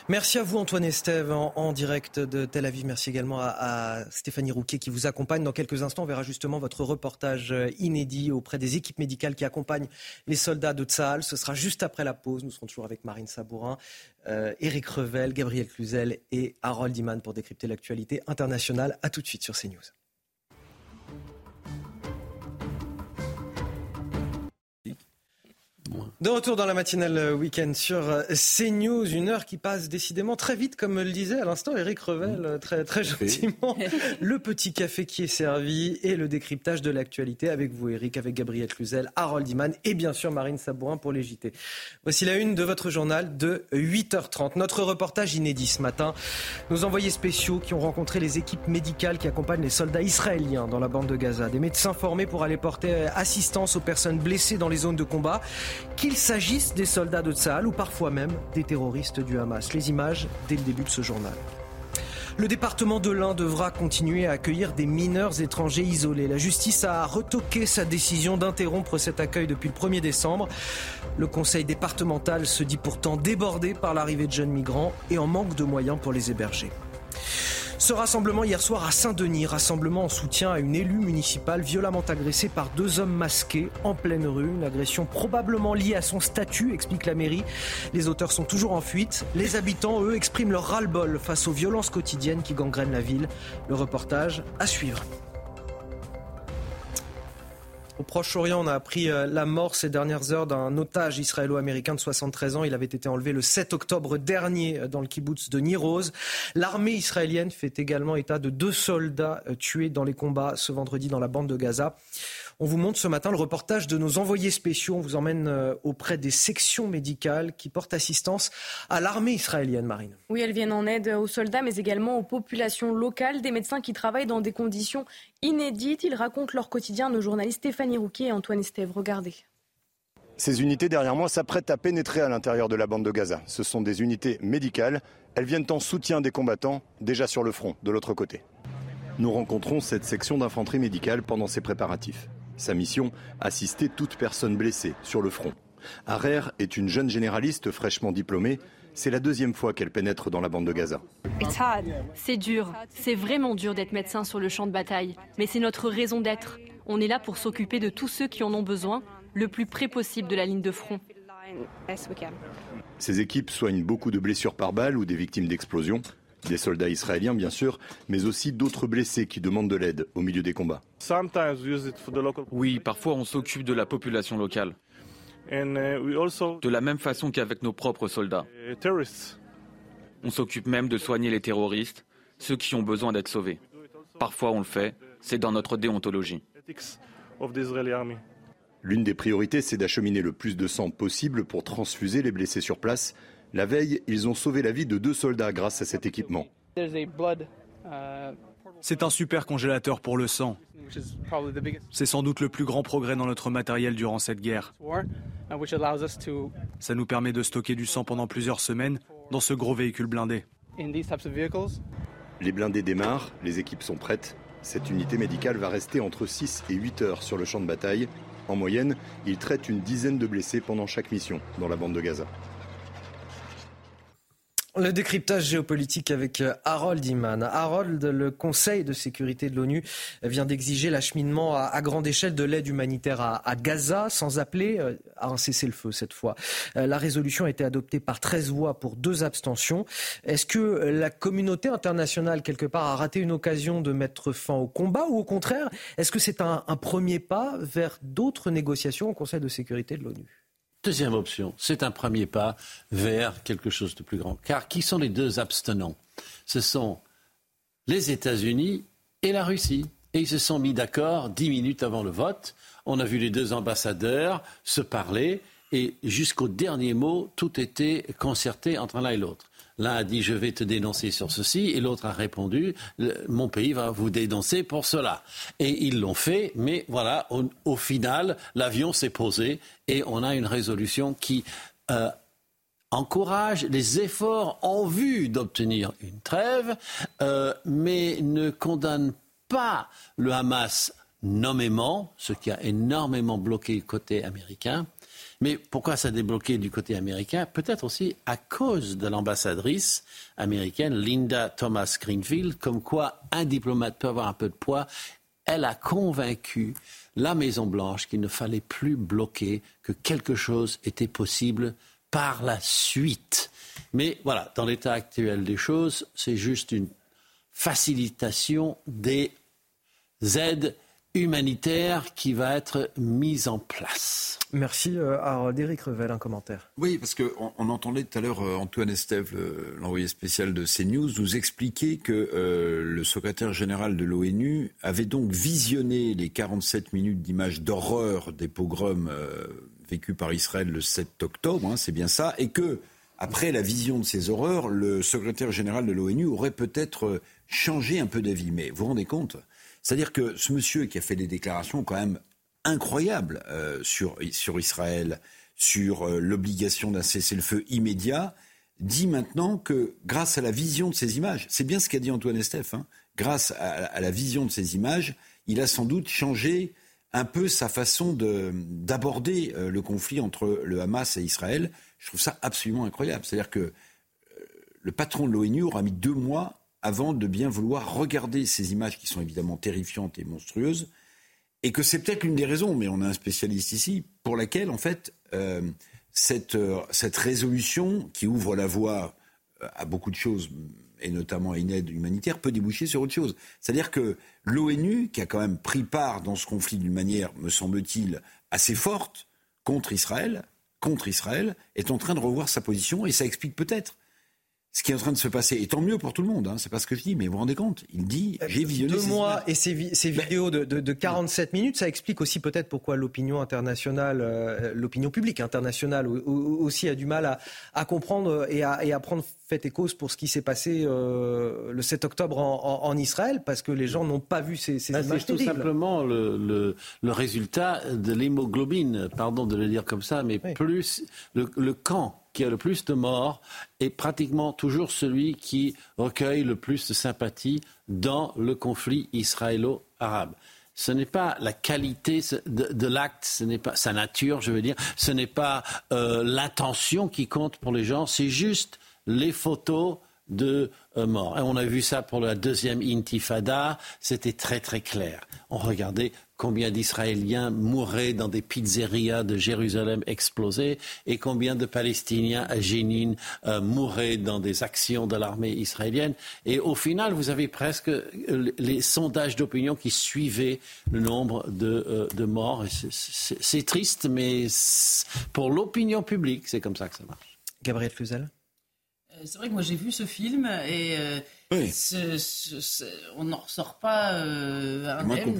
Merci à vous Antoine Estève en, direct de Tel Aviv. Merci également à, Stéphanie Rouquet qui vous accompagne. Dans quelques instants, on verra justement votre reportage euh, inédit auprès des équipes médicales qui accompagnent les soldats de Tsahal. Ce sera juste après la pause. Nous serons toujours avec Marine Sabourin, euh, Revel, Gabriel Cluzel et Harold Iman pour décrypter l'actualité internationale. A tout de suite sur CNews. De retour dans la matinale week-end sur euh, CNews, une heure qui passe décidément très vite, comme le disait à l'instant Eric Revel, euh, très, très gentiment. le petit café qui est servi et le décryptage de l'actualité avec vous, Eric, avec Gabriel Cluzel, Harold Iman et bien sûr Marine Sabourin pour les JT. Voici la une de votre journal de 8h30. Notre reportage inédit ce matin. Nos envoyés spéciaux qui ont rencontré les équipes médicales qui accompagnent les soldats israéliens dans la bande de Gaza. Des médecins formés pour aller porter assistance aux personnes blessées dans les zones de combat qu'il s'agisse des soldats de Tsahal ou parfois même des terroristes du Hamas. Les images dès le début de ce journal. Le département de l'Ain devra continuer à accueillir des mineurs étrangers isolés. La justice a retoqué sa décision d'interrompre cet accueil depuis le 1er décembre. Le conseil départemental se dit pourtant débordé par l'arrivée de jeunes migrants et en manque de moyens pour les héberger. Ce rassemblement hier soir à Saint-Denis, rassemblement en soutien à une élue municipale violemment agressée par deux hommes masqués en pleine rue. Une agression probablement liée à son statut, explique la mairie. Les auteurs sont toujours en fuite. Les habitants, eux, expriment leur ras-le-bol face aux violences quotidiennes qui gangrènent la ville. Le reportage à suivre. Au Proche-Orient, on a appris euh, la mort ces dernières heures d'un otage israélo-américain de 73 ans. Il avait été enlevé le 7 octobre dernier euh, dans le kibbutz de Niroz. L'armée israélienne fait également état de deux soldats euh, tués dans les combats ce vendredi dans la bande de Gaza. On vous montre ce matin le reportage de nos envoyés spéciaux. On vous emmène euh, auprès des sections médicales qui portent assistance à l'armée israélienne, Marine. Oui, elles viennent en aide aux soldats, mais également aux populations locales, des médecins qui travaillent dans des conditions inédites. Ils racontent leur quotidien nos journalistes Stéphanie Rouquier et Antoine Estève. Regardez. Ces unités derrière moi s'apprêtent à pénétrer à l'intérieur de la bande de Gaza. Ce sont des unités médicales. Elles viennent en soutien des combattants déjà sur le front, de l'autre côté. Nous rencontrons cette section d'infanterie médicale pendant ces préparatifs. Sa mission, assister toute personne blessée sur le front. Arer est une jeune généraliste fraîchement diplômée. C'est la deuxième fois qu'elle pénètre dans la bande de Gaza. C'est dur, c'est vraiment dur d'être médecin sur le champ de bataille, mais c'est notre raison d'être. On est là pour s'occuper de tous ceux qui en ont besoin, le plus près possible de la ligne de front. Ces équipes soignent beaucoup de blessures par balle ou des victimes d'explosions. Des soldats israéliens, bien sûr, mais aussi d'autres blessés qui demandent de l'aide au milieu des combats. Oui, parfois on s'occupe de la population locale. De la même façon qu'avec nos propres soldats. On s'occupe même de soigner les terroristes, ceux qui ont besoin d'être sauvés. Parfois on le fait, c'est dans notre déontologie. L'une des priorités, c'est d'acheminer le plus de sang possible pour transfuser les blessés sur place. La veille, ils ont sauvé la vie de deux soldats grâce à cet équipement. C'est un super congélateur pour le sang. C'est sans doute le plus grand progrès dans notre matériel durant cette guerre. Ça nous permet de stocker du sang pendant plusieurs semaines dans ce gros véhicule blindé. Les blindés démarrent, les équipes sont prêtes. Cette unité médicale va rester entre 6 et 8 heures sur le champ de bataille. En moyenne, ils traitent une dizaine de blessés pendant chaque mission dans la bande de Gaza. Le décryptage géopolitique avec euh, Harold Iman. Harold, le Conseil de sécurité de l'ONU vient d'exiger l'acheminement à, grande échelle de l'aide humanitaire à, Gaza, sans appeler euh, à un cessez-le-feu cette fois. Euh, la résolution a été adoptée par 13 voix pour deux abstentions. Est-ce que la communauté internationale, quelque part, a raté une occasion de mettre fin au combat ou au contraire, est-ce que c'est un premier pas vers d'autres négociations au Conseil de sécurité de l'ONU? Deuxième option, c'est un premier pas vers quelque chose de plus grand. Car qui sont les deux abstenants? Ce sont les États-Unis et la Russie. Et ils se sont mis d'accord dix minutes avant le vote. On a vu les deux ambassadeurs se parler et jusqu'au dernier mot, tout était concerté entre l'un et l'autre. L'un a dit je vais te dénoncer sur ceci et l'autre a répondu mon pays va vous dénoncer pour cela. Et ils l'ont fait, mais voilà, au, final, l'avion s'est posé et on a une résolution qui euh, encourage les efforts en vue d'obtenir une trêve, euh, mais ne condamne pas le Hamas nommément, ce qui a énormément bloqué le côté américain. Mais pourquoi ça a débloqué du côté américain? Peut-être aussi à cause de l'ambassadrice américaine Linda Thomas Greenfield, comme quoi un diplomate peut avoir un peu de poids. Elle a convaincu la Maison-Blanche qu'il ne fallait plus bloquer, que quelque chose était possible par la suite. Mais voilà, dans l'état actuel des choses, c'est juste une facilitation des aides humanitaire qui va être mise en place. Merci euh, Harold. Éric Revel, un commentaire. Oui, parce qu'on on entendait tout à l'heure euh, Antoine Estève, l'envoyé spécial de CNews, nous expliquer que euh, le secrétaire général de l'ONU avait donc visionné les 47 minutes d'images d'horreur des pogroms vécus par Israël le 7 octobre, hein, c'est bien ça, et que après la vision de ces horreurs, le secrétaire général de l'ONU aurait peut-être changé un peu d'avis. Mais vous vous rendez compte c'est-à-dire que ce monsieur qui a fait des déclarations quand même incroyables euh, sur, sur Israël, sur euh, l'obligation d'un cessez-le-feu immédiat, dit maintenant que grâce à la vision de ces images, c'est bien ce qu'a dit Antoine Estef, hein, grâce à, la vision de ces images, il a sans doute changé un peu sa façon d'aborder euh, le conflit entre le Hamas et Israël. Je trouve ça absolument incroyable. C'est-à-dire que le patron de l'ONU aura mis deux mois avant de bien vouloir regarder ces images qui sont évidemment terrifiantes et monstrueuses, et que c'est peut-être l'une des raisons, mais on a un spécialiste ici, pour laquelle, en fait, euh, cette, euh, cette résolution qui ouvre la voie euh, à beaucoup de choses, et notamment à une aide humanitaire, peut déboucher sur autre chose. C'est-à-dire que l'ONU, qui a quand même pris part dans ce conflit d'une manière, me semble-t-il, assez forte contre Israël, contre Israël, est en train de revoir sa position, et ça explique peut-être ce qui est en train de se passer. Et tant mieux pour tout le monde, hein, c'est pas ce que je dis, mais vous vous rendez compte, il dit euh, j'ai visionné. Deux mois et ces, vidéos de, de, 47 minutes, ça explique aussi peut-être pourquoi l'opinion internationale, euh, l'opinion publique internationale aussi a du mal à, à comprendre et à, et à prendre fait et cause pour ce qui s'est passé euh, le 7 octobre en, en, Israël, parce que les gens n'ont pas vu ces, ces bah, images C'est tout simplement le, le, le résultat de l'hémoglobine, pardon de le dire comme ça, mais plus le, le camp qui a le plus de morts est pratiquement toujours celui qui recueille le plus de sympathie dans le conflit israélo-arabe. Ce n'est pas la qualité de, l'acte, ce n'est pas sa nature, je veux dire, ce n'est pas euh, l'intention qui compte pour les gens, c'est juste les photos de euh, morts. Et on a vu ça pour la deuxième intifada, c'était très très clair. On regardait combien d'Israéliens mouraient dans des pizzerias de Jérusalem explosées et combien de Palestiniens à Jénine euh, mouraient dans des actions de l'armée israélienne. Et au final, vous avez presque euh, les sondages d'opinion qui suivaient le nombre de, de morts. C'est triste, mais pour l'opinion publique, c'est comme ça que ça marche. Gabriel Fuzel c'est vrai que moi j'ai vu ce film et euh, on n'en ressort pas euh, indemne.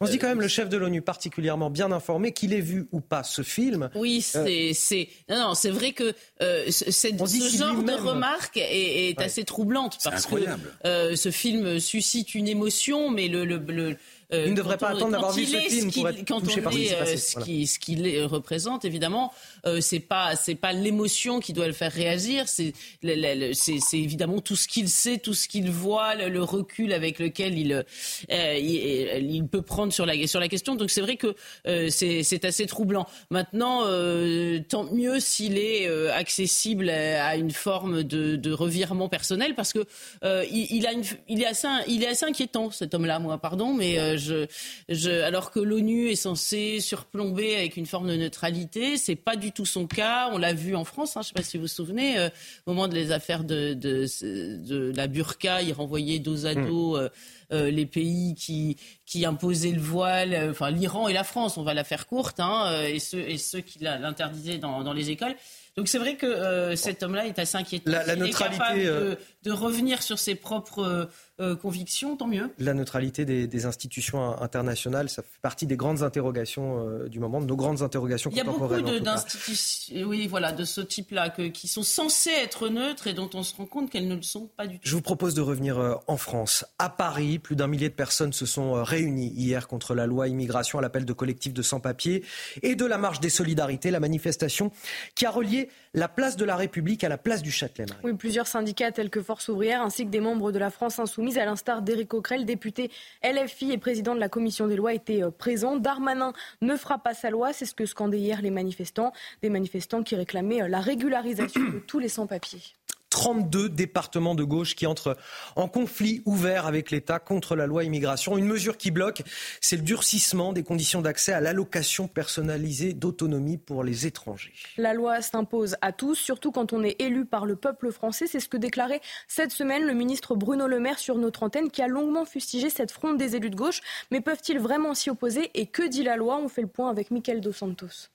On se dit quand même le chef de l'ONU particulièrement bien informé, qu'il ait vu ou pas ce film. Oui, euh, c'est non, non, c'est vrai que ce genre de remarque est, assez troublante parce que ce film suscite une émotion, mais le, le il ne devrait pas attendre d'avoir vu ce film pour être quand touché par ce qui ce qu'il représente évidemment euh, c'est pas c'est pas l'émotion qui doit le faire réagir c'est c'est évidemment tout ce qu'il sait tout ce qu'il voit le, recul avec lequel il, euh, il, peut prendre sur la sur la question. Donc c'est vrai que euh, c'est assez troublant. Maintenant tant mieux s'il est accessible à une forme de, de, revirement personnel parce que il, a une, il est assez il est assez inquiétant cet homme là moi pardon mais je, alors que l'ONU est censée surplomber avec une forme de neutralité, c'est pas du tout son cas. On l'a vu en France, hein, je ne sais pas si vous vous souvenez, euh, au moment des affaires de, de, la burqa, il renvoyait dos à hmm. dos. Euh, euh, les pays qui, qui imposaient le voile, enfin l'Iran et la France, on va la faire courte, hein, et, ceux, et ceux qui l'interdisaient dans, dans les écoles. Donc c'est vrai que cet homme-là est assez inquiétant. La, neutralité, est capable de, de, revenir sur ses propres euh, conviction, tant mieux. La neutralité des, institutions internationales, ça fait partie des grandes interrogations euh, du moment, de nos grandes interrogations Il y a beaucoup d'institutions oui, voilà, de ce type-là qui sont censées être neutres et dont on se rend compte qu'elles ne le sont pas du tout. Je vous propose de revenir euh, en France. À Paris, plus d'un millier de personnes se sont réunies hier contre la loi immigration à l'appel de collectifs de sans-papiers et de la marche des solidarités, la manifestation qui a relié la place de la République à la place du Châtelet. Oui, plusieurs syndicats tels que Force ouvrière ainsi que des membres de la France insoumise mise à l'instar d'Éric Coquerel, député LFI et président de la commission des lois, était euh, présent. Darmanin ne fera pas sa loi, c'est ce que scandaient hier les manifestants, des manifestants qui réclamaient euh, la régularisation de tous les sans-papiers. 32 départements de gauche qui entrent en conflit ouvert avec l'État contre la loi immigration. Une mesure qui bloque, c'est le durcissement des conditions d'accès à l'allocation personnalisée d'autonomie pour les étrangers. La loi s'impose à tous, surtout quand on est élu par le peuple français. C'est ce que déclarait cette semaine le ministre Bruno Le Maire sur notre antenne, qui a longuement fustigé cette fronde des élus de gauche. Mais peuvent-ils vraiment s'y opposer? Et que dit la loi? On fait le point avec Michael Dos Santos.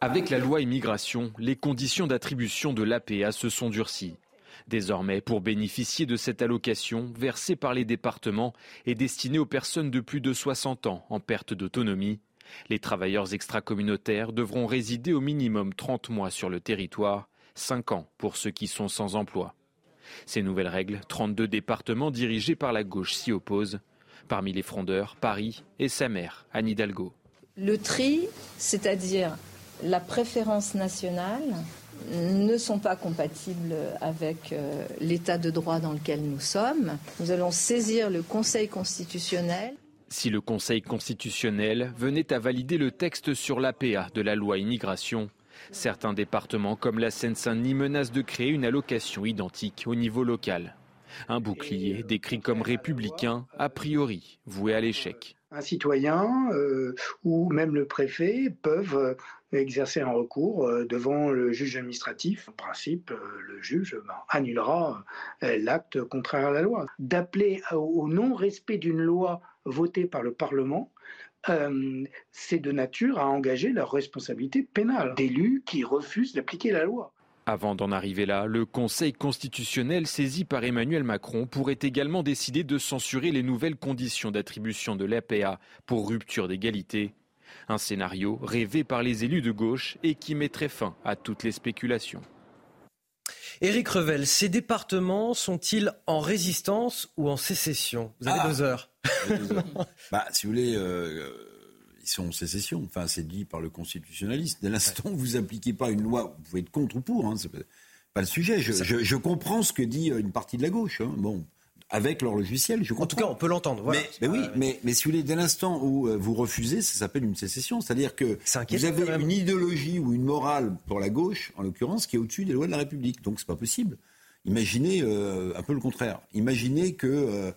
Avec la loi immigration, les conditions d'attribution de l'APA se sont durcies. Désormais, pour bénéficier de cette allocation versée par les départements et destinée aux personnes de plus de 60 ans en perte d'autonomie, les travailleurs extracommunautaires devront résider au minimum 30 mois sur le territoire, 5 ans pour ceux qui sont sans emploi. Ces nouvelles règles, 32 départements dirigés par la gauche s'y opposent. Parmi les frondeurs, Paris et sa mère, Anne Hidalgo. Le tri, c'est-à-dire la préférence nationale ne sont pas compatibles avec euh, l'état de droit dans lequel nous sommes. Nous allons saisir le Conseil constitutionnel. Si le Conseil constitutionnel venait à valider le texte sur l'APA de la loi immigration, certains départements comme la Seine-Saint-Denis menacent de créer une allocation identique au niveau local. Un bouclier décrit comme républicain, a priori voué à l'échec. Un citoyen euh, ou même le préfet peuvent exercer un recours euh, devant le juge administratif. En principe, le juge ben, annulera l'acte contraire à la loi. D'appeler au non-respect d'une loi votée par le Parlement, c'est de nature à engager leur responsabilité pénale d'élus qui refusent d'appliquer la loi. Avant d'en arriver là, le Conseil constitutionnel saisi par Emmanuel Macron pourrait également décider de censurer les nouvelles conditions d'attribution de l'APA pour rupture d'égalité. Un scénario rêvé par les élus de gauche et qui mettrait fin à toutes les spéculations. Éric Revel, ces départements sont-ils en résistance ou en sécession? Vous avez ah. deux heures. bah, si vous voulez, euh, ils sont en sécession. Enfin, c'est dit par le constitutionnaliste. Dès l'instant où vous appliquez pas une loi, vous pouvez être contre ou pour. Hein, c'est pas le sujet. Je, comprends ce que dit euh, une partie de la gauche. Hein. Bon, avec leur logiciel. Je en tout cas, on peut l'entendre. Mais, oui, mais, mais si vous voulez, dès l'instant où euh, vous refusez, ça s'appelle une sécession. C'est-à-dire que vous avez une idéologie ou une morale pour la gauche, en l'occurrence, qui est au-dessus des lois de la République. Donc, c'est pas possible. Imaginez un peu le contraire. Imaginez que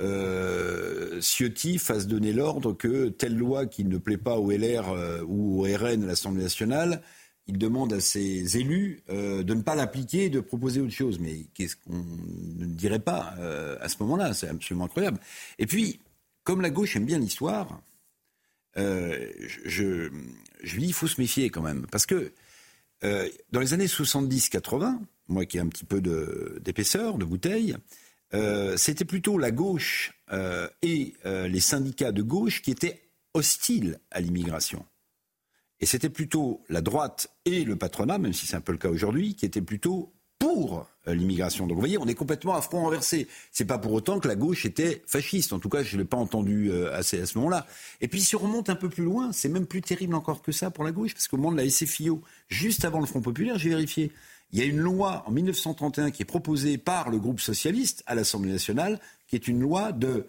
euh, Ciotti fasse donner l'ordre que telle loi qui ne plaît pas au LR euh, ou au RN à l'Assemblée nationale, il demande à ses élus euh, de ne pas l'appliquer et de proposer autre chose. Mais qu'est-ce qu'on ne dirait pas euh, à ce moment-là? C'est absolument incroyable. Et puis, comme la gauche aime bien l'histoire, je, je, lui dis il faut se méfier quand même. Parce que dans les années 70-80, moi qui ai un petit peu d'épaisseur, de bouteille, euh, c'était plutôt la gauche euh, et euh, les syndicats de gauche qui étaient hostiles à l'immigration. Et c'était plutôt la droite et le patronat, même si c'est un peu le cas aujourd'hui, qui étaient plutôt pour l'immigration. Donc vous voyez, on est complètement à front renversé. C'est pas pour autant que la gauche était fasciste. En tout cas, je ne l'ai pas entendu à ce moment-là. Et puis si on remonte un peu plus loin, c'est même plus terrible encore que ça pour la gauche, parce qu'au moment de la SFIO, juste avant le Front populaire, j'ai vérifié, il y a une loi en 1931 qui est proposée par le groupe socialiste à l'Assemblée nationale, qui est une loi de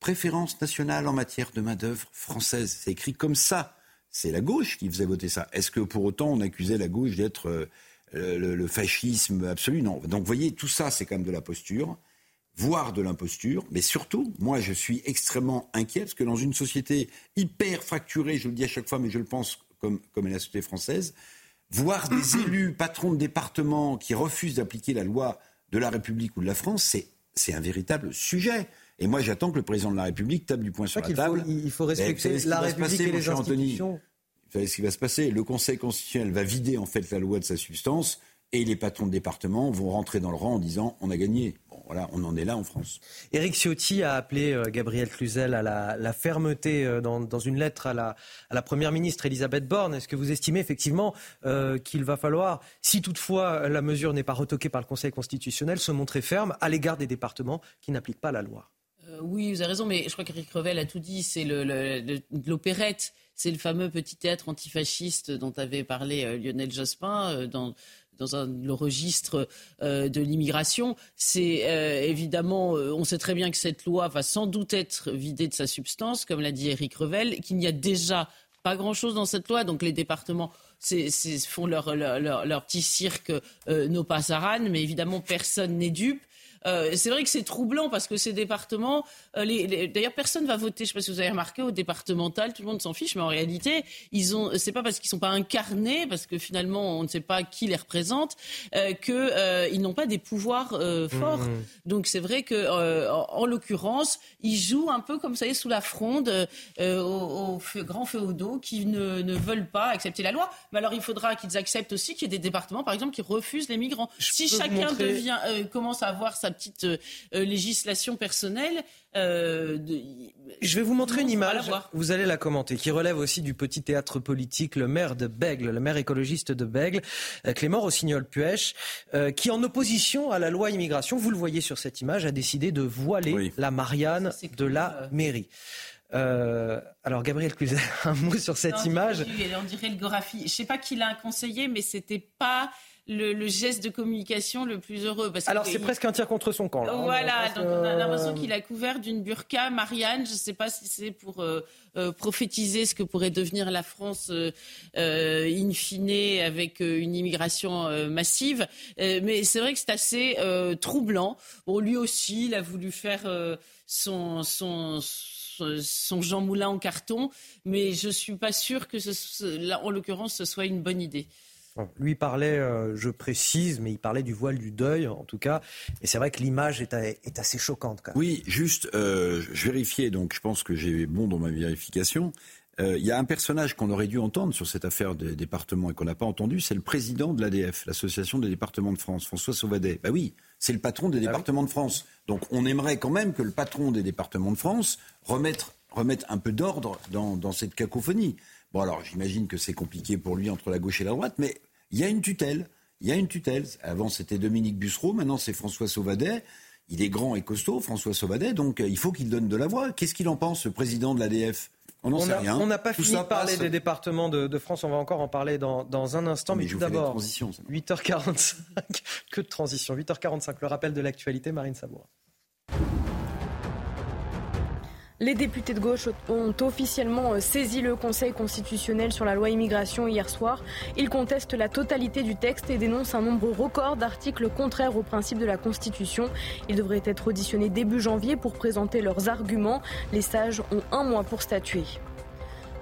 préférence nationale en matière de main-d'œuvre française. C'est écrit comme ça. C'est la gauche qui faisait voter ça. Est-ce que pour autant on accusait la gauche d'être euh, le, fascisme absolu? Non. Donc vous voyez, tout ça, c'est quand même de la posture, voire de l'imposture. Mais surtout, moi, je suis extrêmement inquiet parce que dans une société hyper fracturée, je le dis à chaque fois, mais je le pense comme, comme est la société française, voir des élus, patrons de département qui refusent d'appliquer la loi de la République ou de la France, c'est un véritable sujet. Et moi, j'attends que le président de la République tape du poing sur la table. il faut respecter la République et les institutions. Vous savez ce qui va se passer Le Conseil constitutionnel va vider en fait la loi de sa substance et les patrons de département vont rentrer dans le rang en disant on a gagné. Bon, voilà, on en est là en France. Éric Ciotti a appelé euh, Gabriel Cluzel à la, fermeté euh, dans, une lettre à la, Première ministre Elisabeth Borne. Est-ce que vous estimez effectivement euh, qu'il va falloir, si toutefois la mesure n'est pas retoquée par le Conseil constitutionnel, se montrer ferme à l'égard des départements qui n'appliquent pas la loi? Oui, vous avez raison, mais je crois qu'Éric Revel a tout dit. C'est l'opérette, c'est le fameux petit théâtre antifasciste dont avait parlé Lionel Jospin dans, dans un, le registre euh, de l'immigration. C'est euh, évidemment, euh, on sait très bien que cette loi va sans doute être vidée de sa substance, comme l'a dit Éric Revel, qu'il n'y a déjà pas grand-chose dans cette loi, donc les départements font leur, leur, leur, petit cirque nos passaran, mais évidemment personne n'est dupe. Euh, c'est vrai que c'est troublant parce que ces départements, euh, les, d'ailleurs personne ne va voter. Je ne sais pas si vous avez remarqué au départemental, tout le monde s'en fiche, mais en réalité, ils ont, c'est pas parce qu'ils sont pas incarnés, parce que finalement on ne sait pas qui les représente, euh, que ils n'ont pas des pouvoirs forts. Mmh. Donc c'est vrai que en, l'occurrence, ils jouent un peu comme ça, sous la fronde aux, grands féodaux qui ne, ne, veulent pas accepter la loi. Mais alors il faudra qu'ils acceptent aussi qu'il y ait des départements, par exemple, qui refusent les migrants. si chacun devient, commence à avoir sa petite euh, euh, législation personnelle. Euh, Je vais vous montrer une image, vous allez la commenter, qui relève aussi du petit théâtre politique, le maire de Bègle, le maire écologiste de Bègle, Clément Rossignol-Puech, qui en opposition à la loi immigration, vous le voyez sur cette image, a décidé de voiler la Marianne de la mairie. alors Gabriel Cluzet, un mot sur cette image. On dirait le Gorafi. Je ne sais pas qui l'a conseillé, mais c'était pas le, geste de communication le plus heureux. Parce Alors c'est presque un tir contre son camp. Hein. voilà, donc on a l'impression qu'il a couvert d'une burqa. Marianne, je ne sais pas si c'est pour euh, euh, prophétiser ce que pourrait devenir la France euh, in fine avec une immigration massive. mais c'est vrai que c'est assez troublant. Bon, lui aussi, il a voulu faire son, son son Jean Moulin en carton, mais je suis pas sûre que, ce, là, en l'occurrence, ce soit une bonne idée. Lui parlait, euh, je précise, mais il parlait du voile du deuil, en tout cas. Et c'est vrai que l'image est, est, assez choquante. Quand même. Oui, juste, euh, je vérifiais, donc je pense que j'ai bon dans ma vérification. Euh, il y a un personnage qu'on aurait dû entendre sur cette affaire des départements et qu'on n'a pas entendu, c'est le président de l'ADF, l'Association des départements de France, François Sauvadet. Bah oui, c'est le patron des ah départements de France. Donc on aimerait quand même que le patron des départements de France remette, remette un peu d'ordre dans, dans cette cacophonie. Bon alors j'imagine que c'est compliqué pour lui entre la gauche et la droite, mais il y a une tutelle. Il y a une tutelle. Avant, c'était Dominique Bussereau, maintenant, c'est François Sauvadet. Il est grand et costaud, François Sauvadet, donc euh, il faut qu'il donne de la voix. Qu'est-ce qu'il en pense, le président de l'ADF on n'en sait rien. On n'a pas fini de parler des départements de, France, on va encore en parler dans, un instant. mais, tout d'abord, 8h45, que de transition. 8h45, le rappel de l'actualité, Marine Sabourin. Les députés de gauche ont officiellement euh, saisi le Conseil constitutionnel sur la loi immigration hier soir. Ils contestent la totalité du texte et dénoncent un nombre record d'articles contraires aux principes de la Constitution. Ils devraient être auditionnés début janvier pour présenter leurs arguments. Les sages ont un mois pour statuer.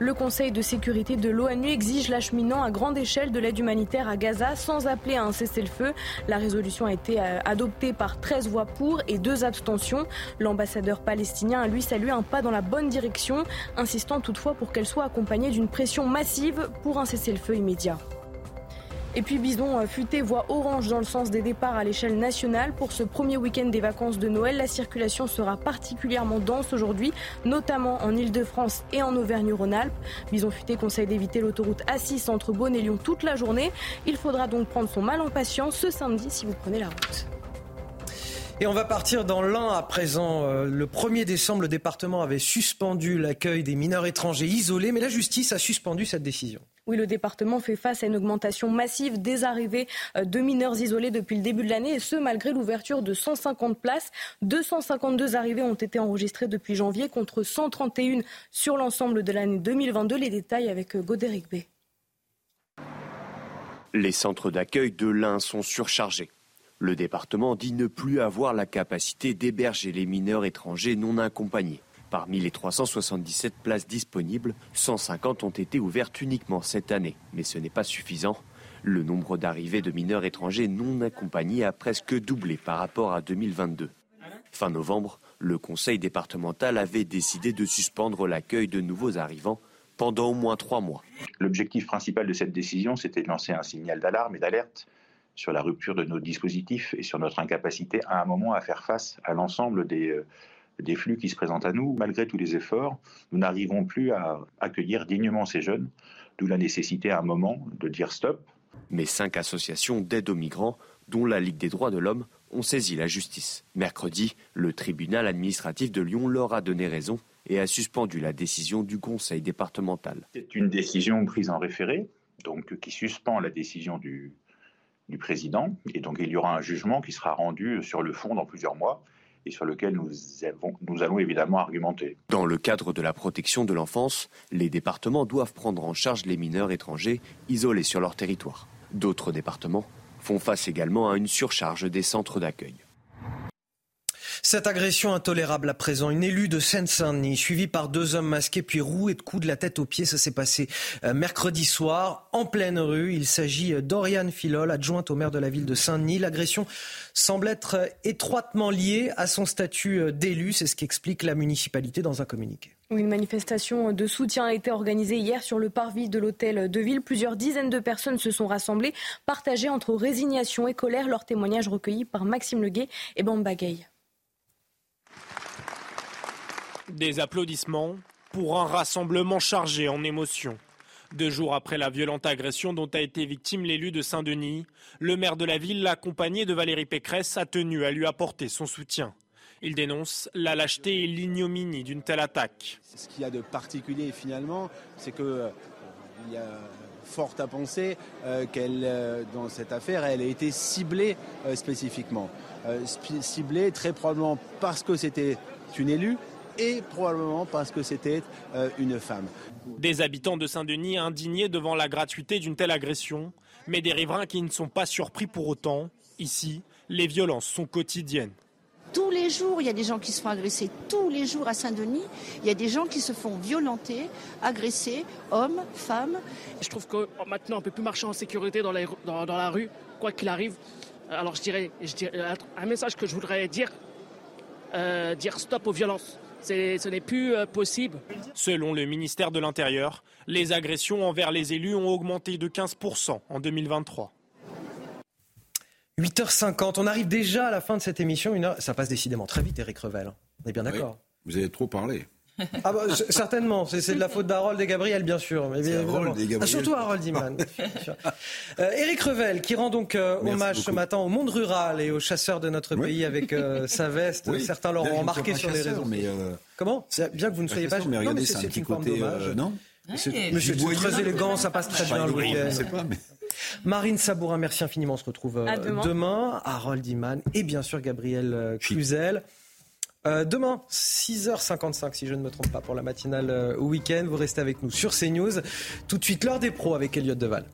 Le Conseil de sécurité de l'ONU exige l'acheminement à grande échelle de l'aide humanitaire à Gaza sans appeler à un cessez-le-feu. La résolution a été euh, adoptée par 13 voix pour et 2 abstentions. L'ambassadeur palestinien a lui salué un pas dans la bonne direction, insistant toutefois pour qu'elle soit accompagnée d'une pression massive pour un cessez-le-feu immédiat. Et puis Bison euh, futé voit orange dans le sens des départs à l'échelle nationale. Pour ce premier week-end des vacances de Noël, la circulation sera particulièrement dense aujourd'hui, notamment en Ile-de-France et en Auvergne-Rhône-Alpes. Bison futé conseille d'éviter l'autoroute A6 entre Beaune et Lyon toute la journée. Il faudra donc prendre son mal en patience ce samedi si vous prenez la route. Et on va partir dans l'un à présent. Euh, le 1er décembre, le département avait suspendu l'accueil des mineurs étrangers isolés, mais la justice a suspendu cette décision. Oui, le département fait face à une augmentation massive des arrivées euh, de mineurs isolés depuis le début de l'année, et ce, malgré l'ouverture de 150 places. 252 arrivées ont été enregistrées depuis janvier, contre 131 sur l'ensemble de l'année 2022. Les détails avec euh, Godéric B. Les centres d'accueil de l'Ain sont surchargés. Le département dit ne plus avoir la capacité d'héberger les mineurs étrangers non accompagnés. Parmi les 377 places disponibles, 150 ont été ouvertes uniquement cette année. Mais ce n'est pas suffisant. Le nombre d'arrivées de mineurs étrangers non accompagnés a presque doublé par rapport à 2022. Fin novembre, le conseil départemental avait décidé de suspendre l'accueil de nouveaux arrivants pendant au moins trois mois. L'objectif principal de cette décision, c'était de lancer un signal d'alarme et d'alerte sur la rupture de nos dispositifs et sur notre incapacité à un moment à faire face à l'ensemble des, euh, des flux qui se présentent à nous. Malgré tous les efforts, nous n'arrivons plus à accueillir dignement ces jeunes, d'où la nécessité à un moment de dire stop. Mais cinq associations d'aide aux migrants, dont la Ligue des droits de l'homme, ont saisi la justice. Mercredi, le tribunal administratif de Lyon leur a donné raison et a suspendu la décision du conseil départemental. C'est une décision prise en référé, donc qui suspend la décision du, du président, et donc il y aura un jugement qui sera rendu sur le fond dans plusieurs mois et sur lequel nous, allons évidemment argumenter. Dans le cadre de la protection de l'enfance, les départements doivent prendre en charge les mineurs étrangers isolés sur leur territoire. D'autres départements font face également à une surcharge des centres d'accueil. Cette agression intolérable à présent, une élue de Seine-Saint-Denis, suivie par deux hommes masqués puis roués de coups de la tête aux pieds, ça s'est passé euh, mercredi soir en pleine rue. Il s'agit euh, d'Oriane Filol, adjointe au maire de la ville de Saint-Denis. L'agression semble être euh, étroitement liée à son statut d'élu, c'est ce qu'explique la municipalité dans un communiqué. Une manifestation de soutien a été organisée hier sur le parvis de l'hôtel de ville. Plusieurs dizaines de personnes se sont rassemblées, partagées entre résignation et colère. Leurs témoignages recueillis par Maxime Leguet et Bamba Gay. Des applaudissements pour un rassemblement chargé en émotions. Deux jours après la violente agression dont a été victime l'élu de Saint-Denis, le maire de la ville, accompagné de Valérie Pécresse, a tenu à lui apporter son soutien. Il dénonce la lâcheté et l'ignominie d'une telle attaque. Ce qu'il y a de particulier finalement, c'est que euh, il y a fort à penser euh, qu'elle, euh, dans cette affaire, elle a été ciblée spécifiquement. Ciblée très probablement parce que c'était une élue, et probablement parce que c'était euh, une femme. Des habitants de Saint-Denis indignés devant la gratuité d'une telle agression, mais des riverains qui ne sont pas surpris pour autant. Ici, les violences sont quotidiennes. Tous les jours, il y a des gens qui se font agresser. Tous les jours à Saint-Denis, il y a des gens qui se font violenter, agresser, hommes, femmes. Je trouve que maintenant, on ne peut plus marcher en sécurité dans la, dans, la rue, quoi qu'il arrive. Alors je dirais, je dirais, un message que je voudrais dire, euh, dire stop aux violences ce n'est plus euh, possible. Selon le ministère de l'Intérieur, les agressions envers les élus ont augmenté de 15% en 2023. 8h50, on arrive déjà à la fin de cette émission. Une heure... Ça passe décidément très vite, Eric Revel. On est bien d'accord. vous avez trop parlé. Ah bah, certainement, c'est de la faute d'Harold et Gabriel, bien sûr. Mais Harold et Gabriel. Ah, surtout Harold Iman. euh, Eric Revel, qui rend donc euh, hommage ce matin au monde rural et aux chasseurs de notre pays avec euh, sa veste. Certains l'auront remarqué sur les réseaux. Mais euh, Comment? C'est bien que vous ne soyez pas. Mais regardez, c'est un petit côté. non? Monsieur, Monsieur très élégant, ça passe très bien le week-end. Marine Sabourin, merci infiniment. On se retrouve demain. demain. Harold Iman et bien sûr Gabriel Cluzel. Euh, demain, 6h55, si je ne me trompe pas, pour la matinale euh, week-end. Vous restez avec nous sur CNews. Tout de suite, l'heure des pros avec Elliot Deval.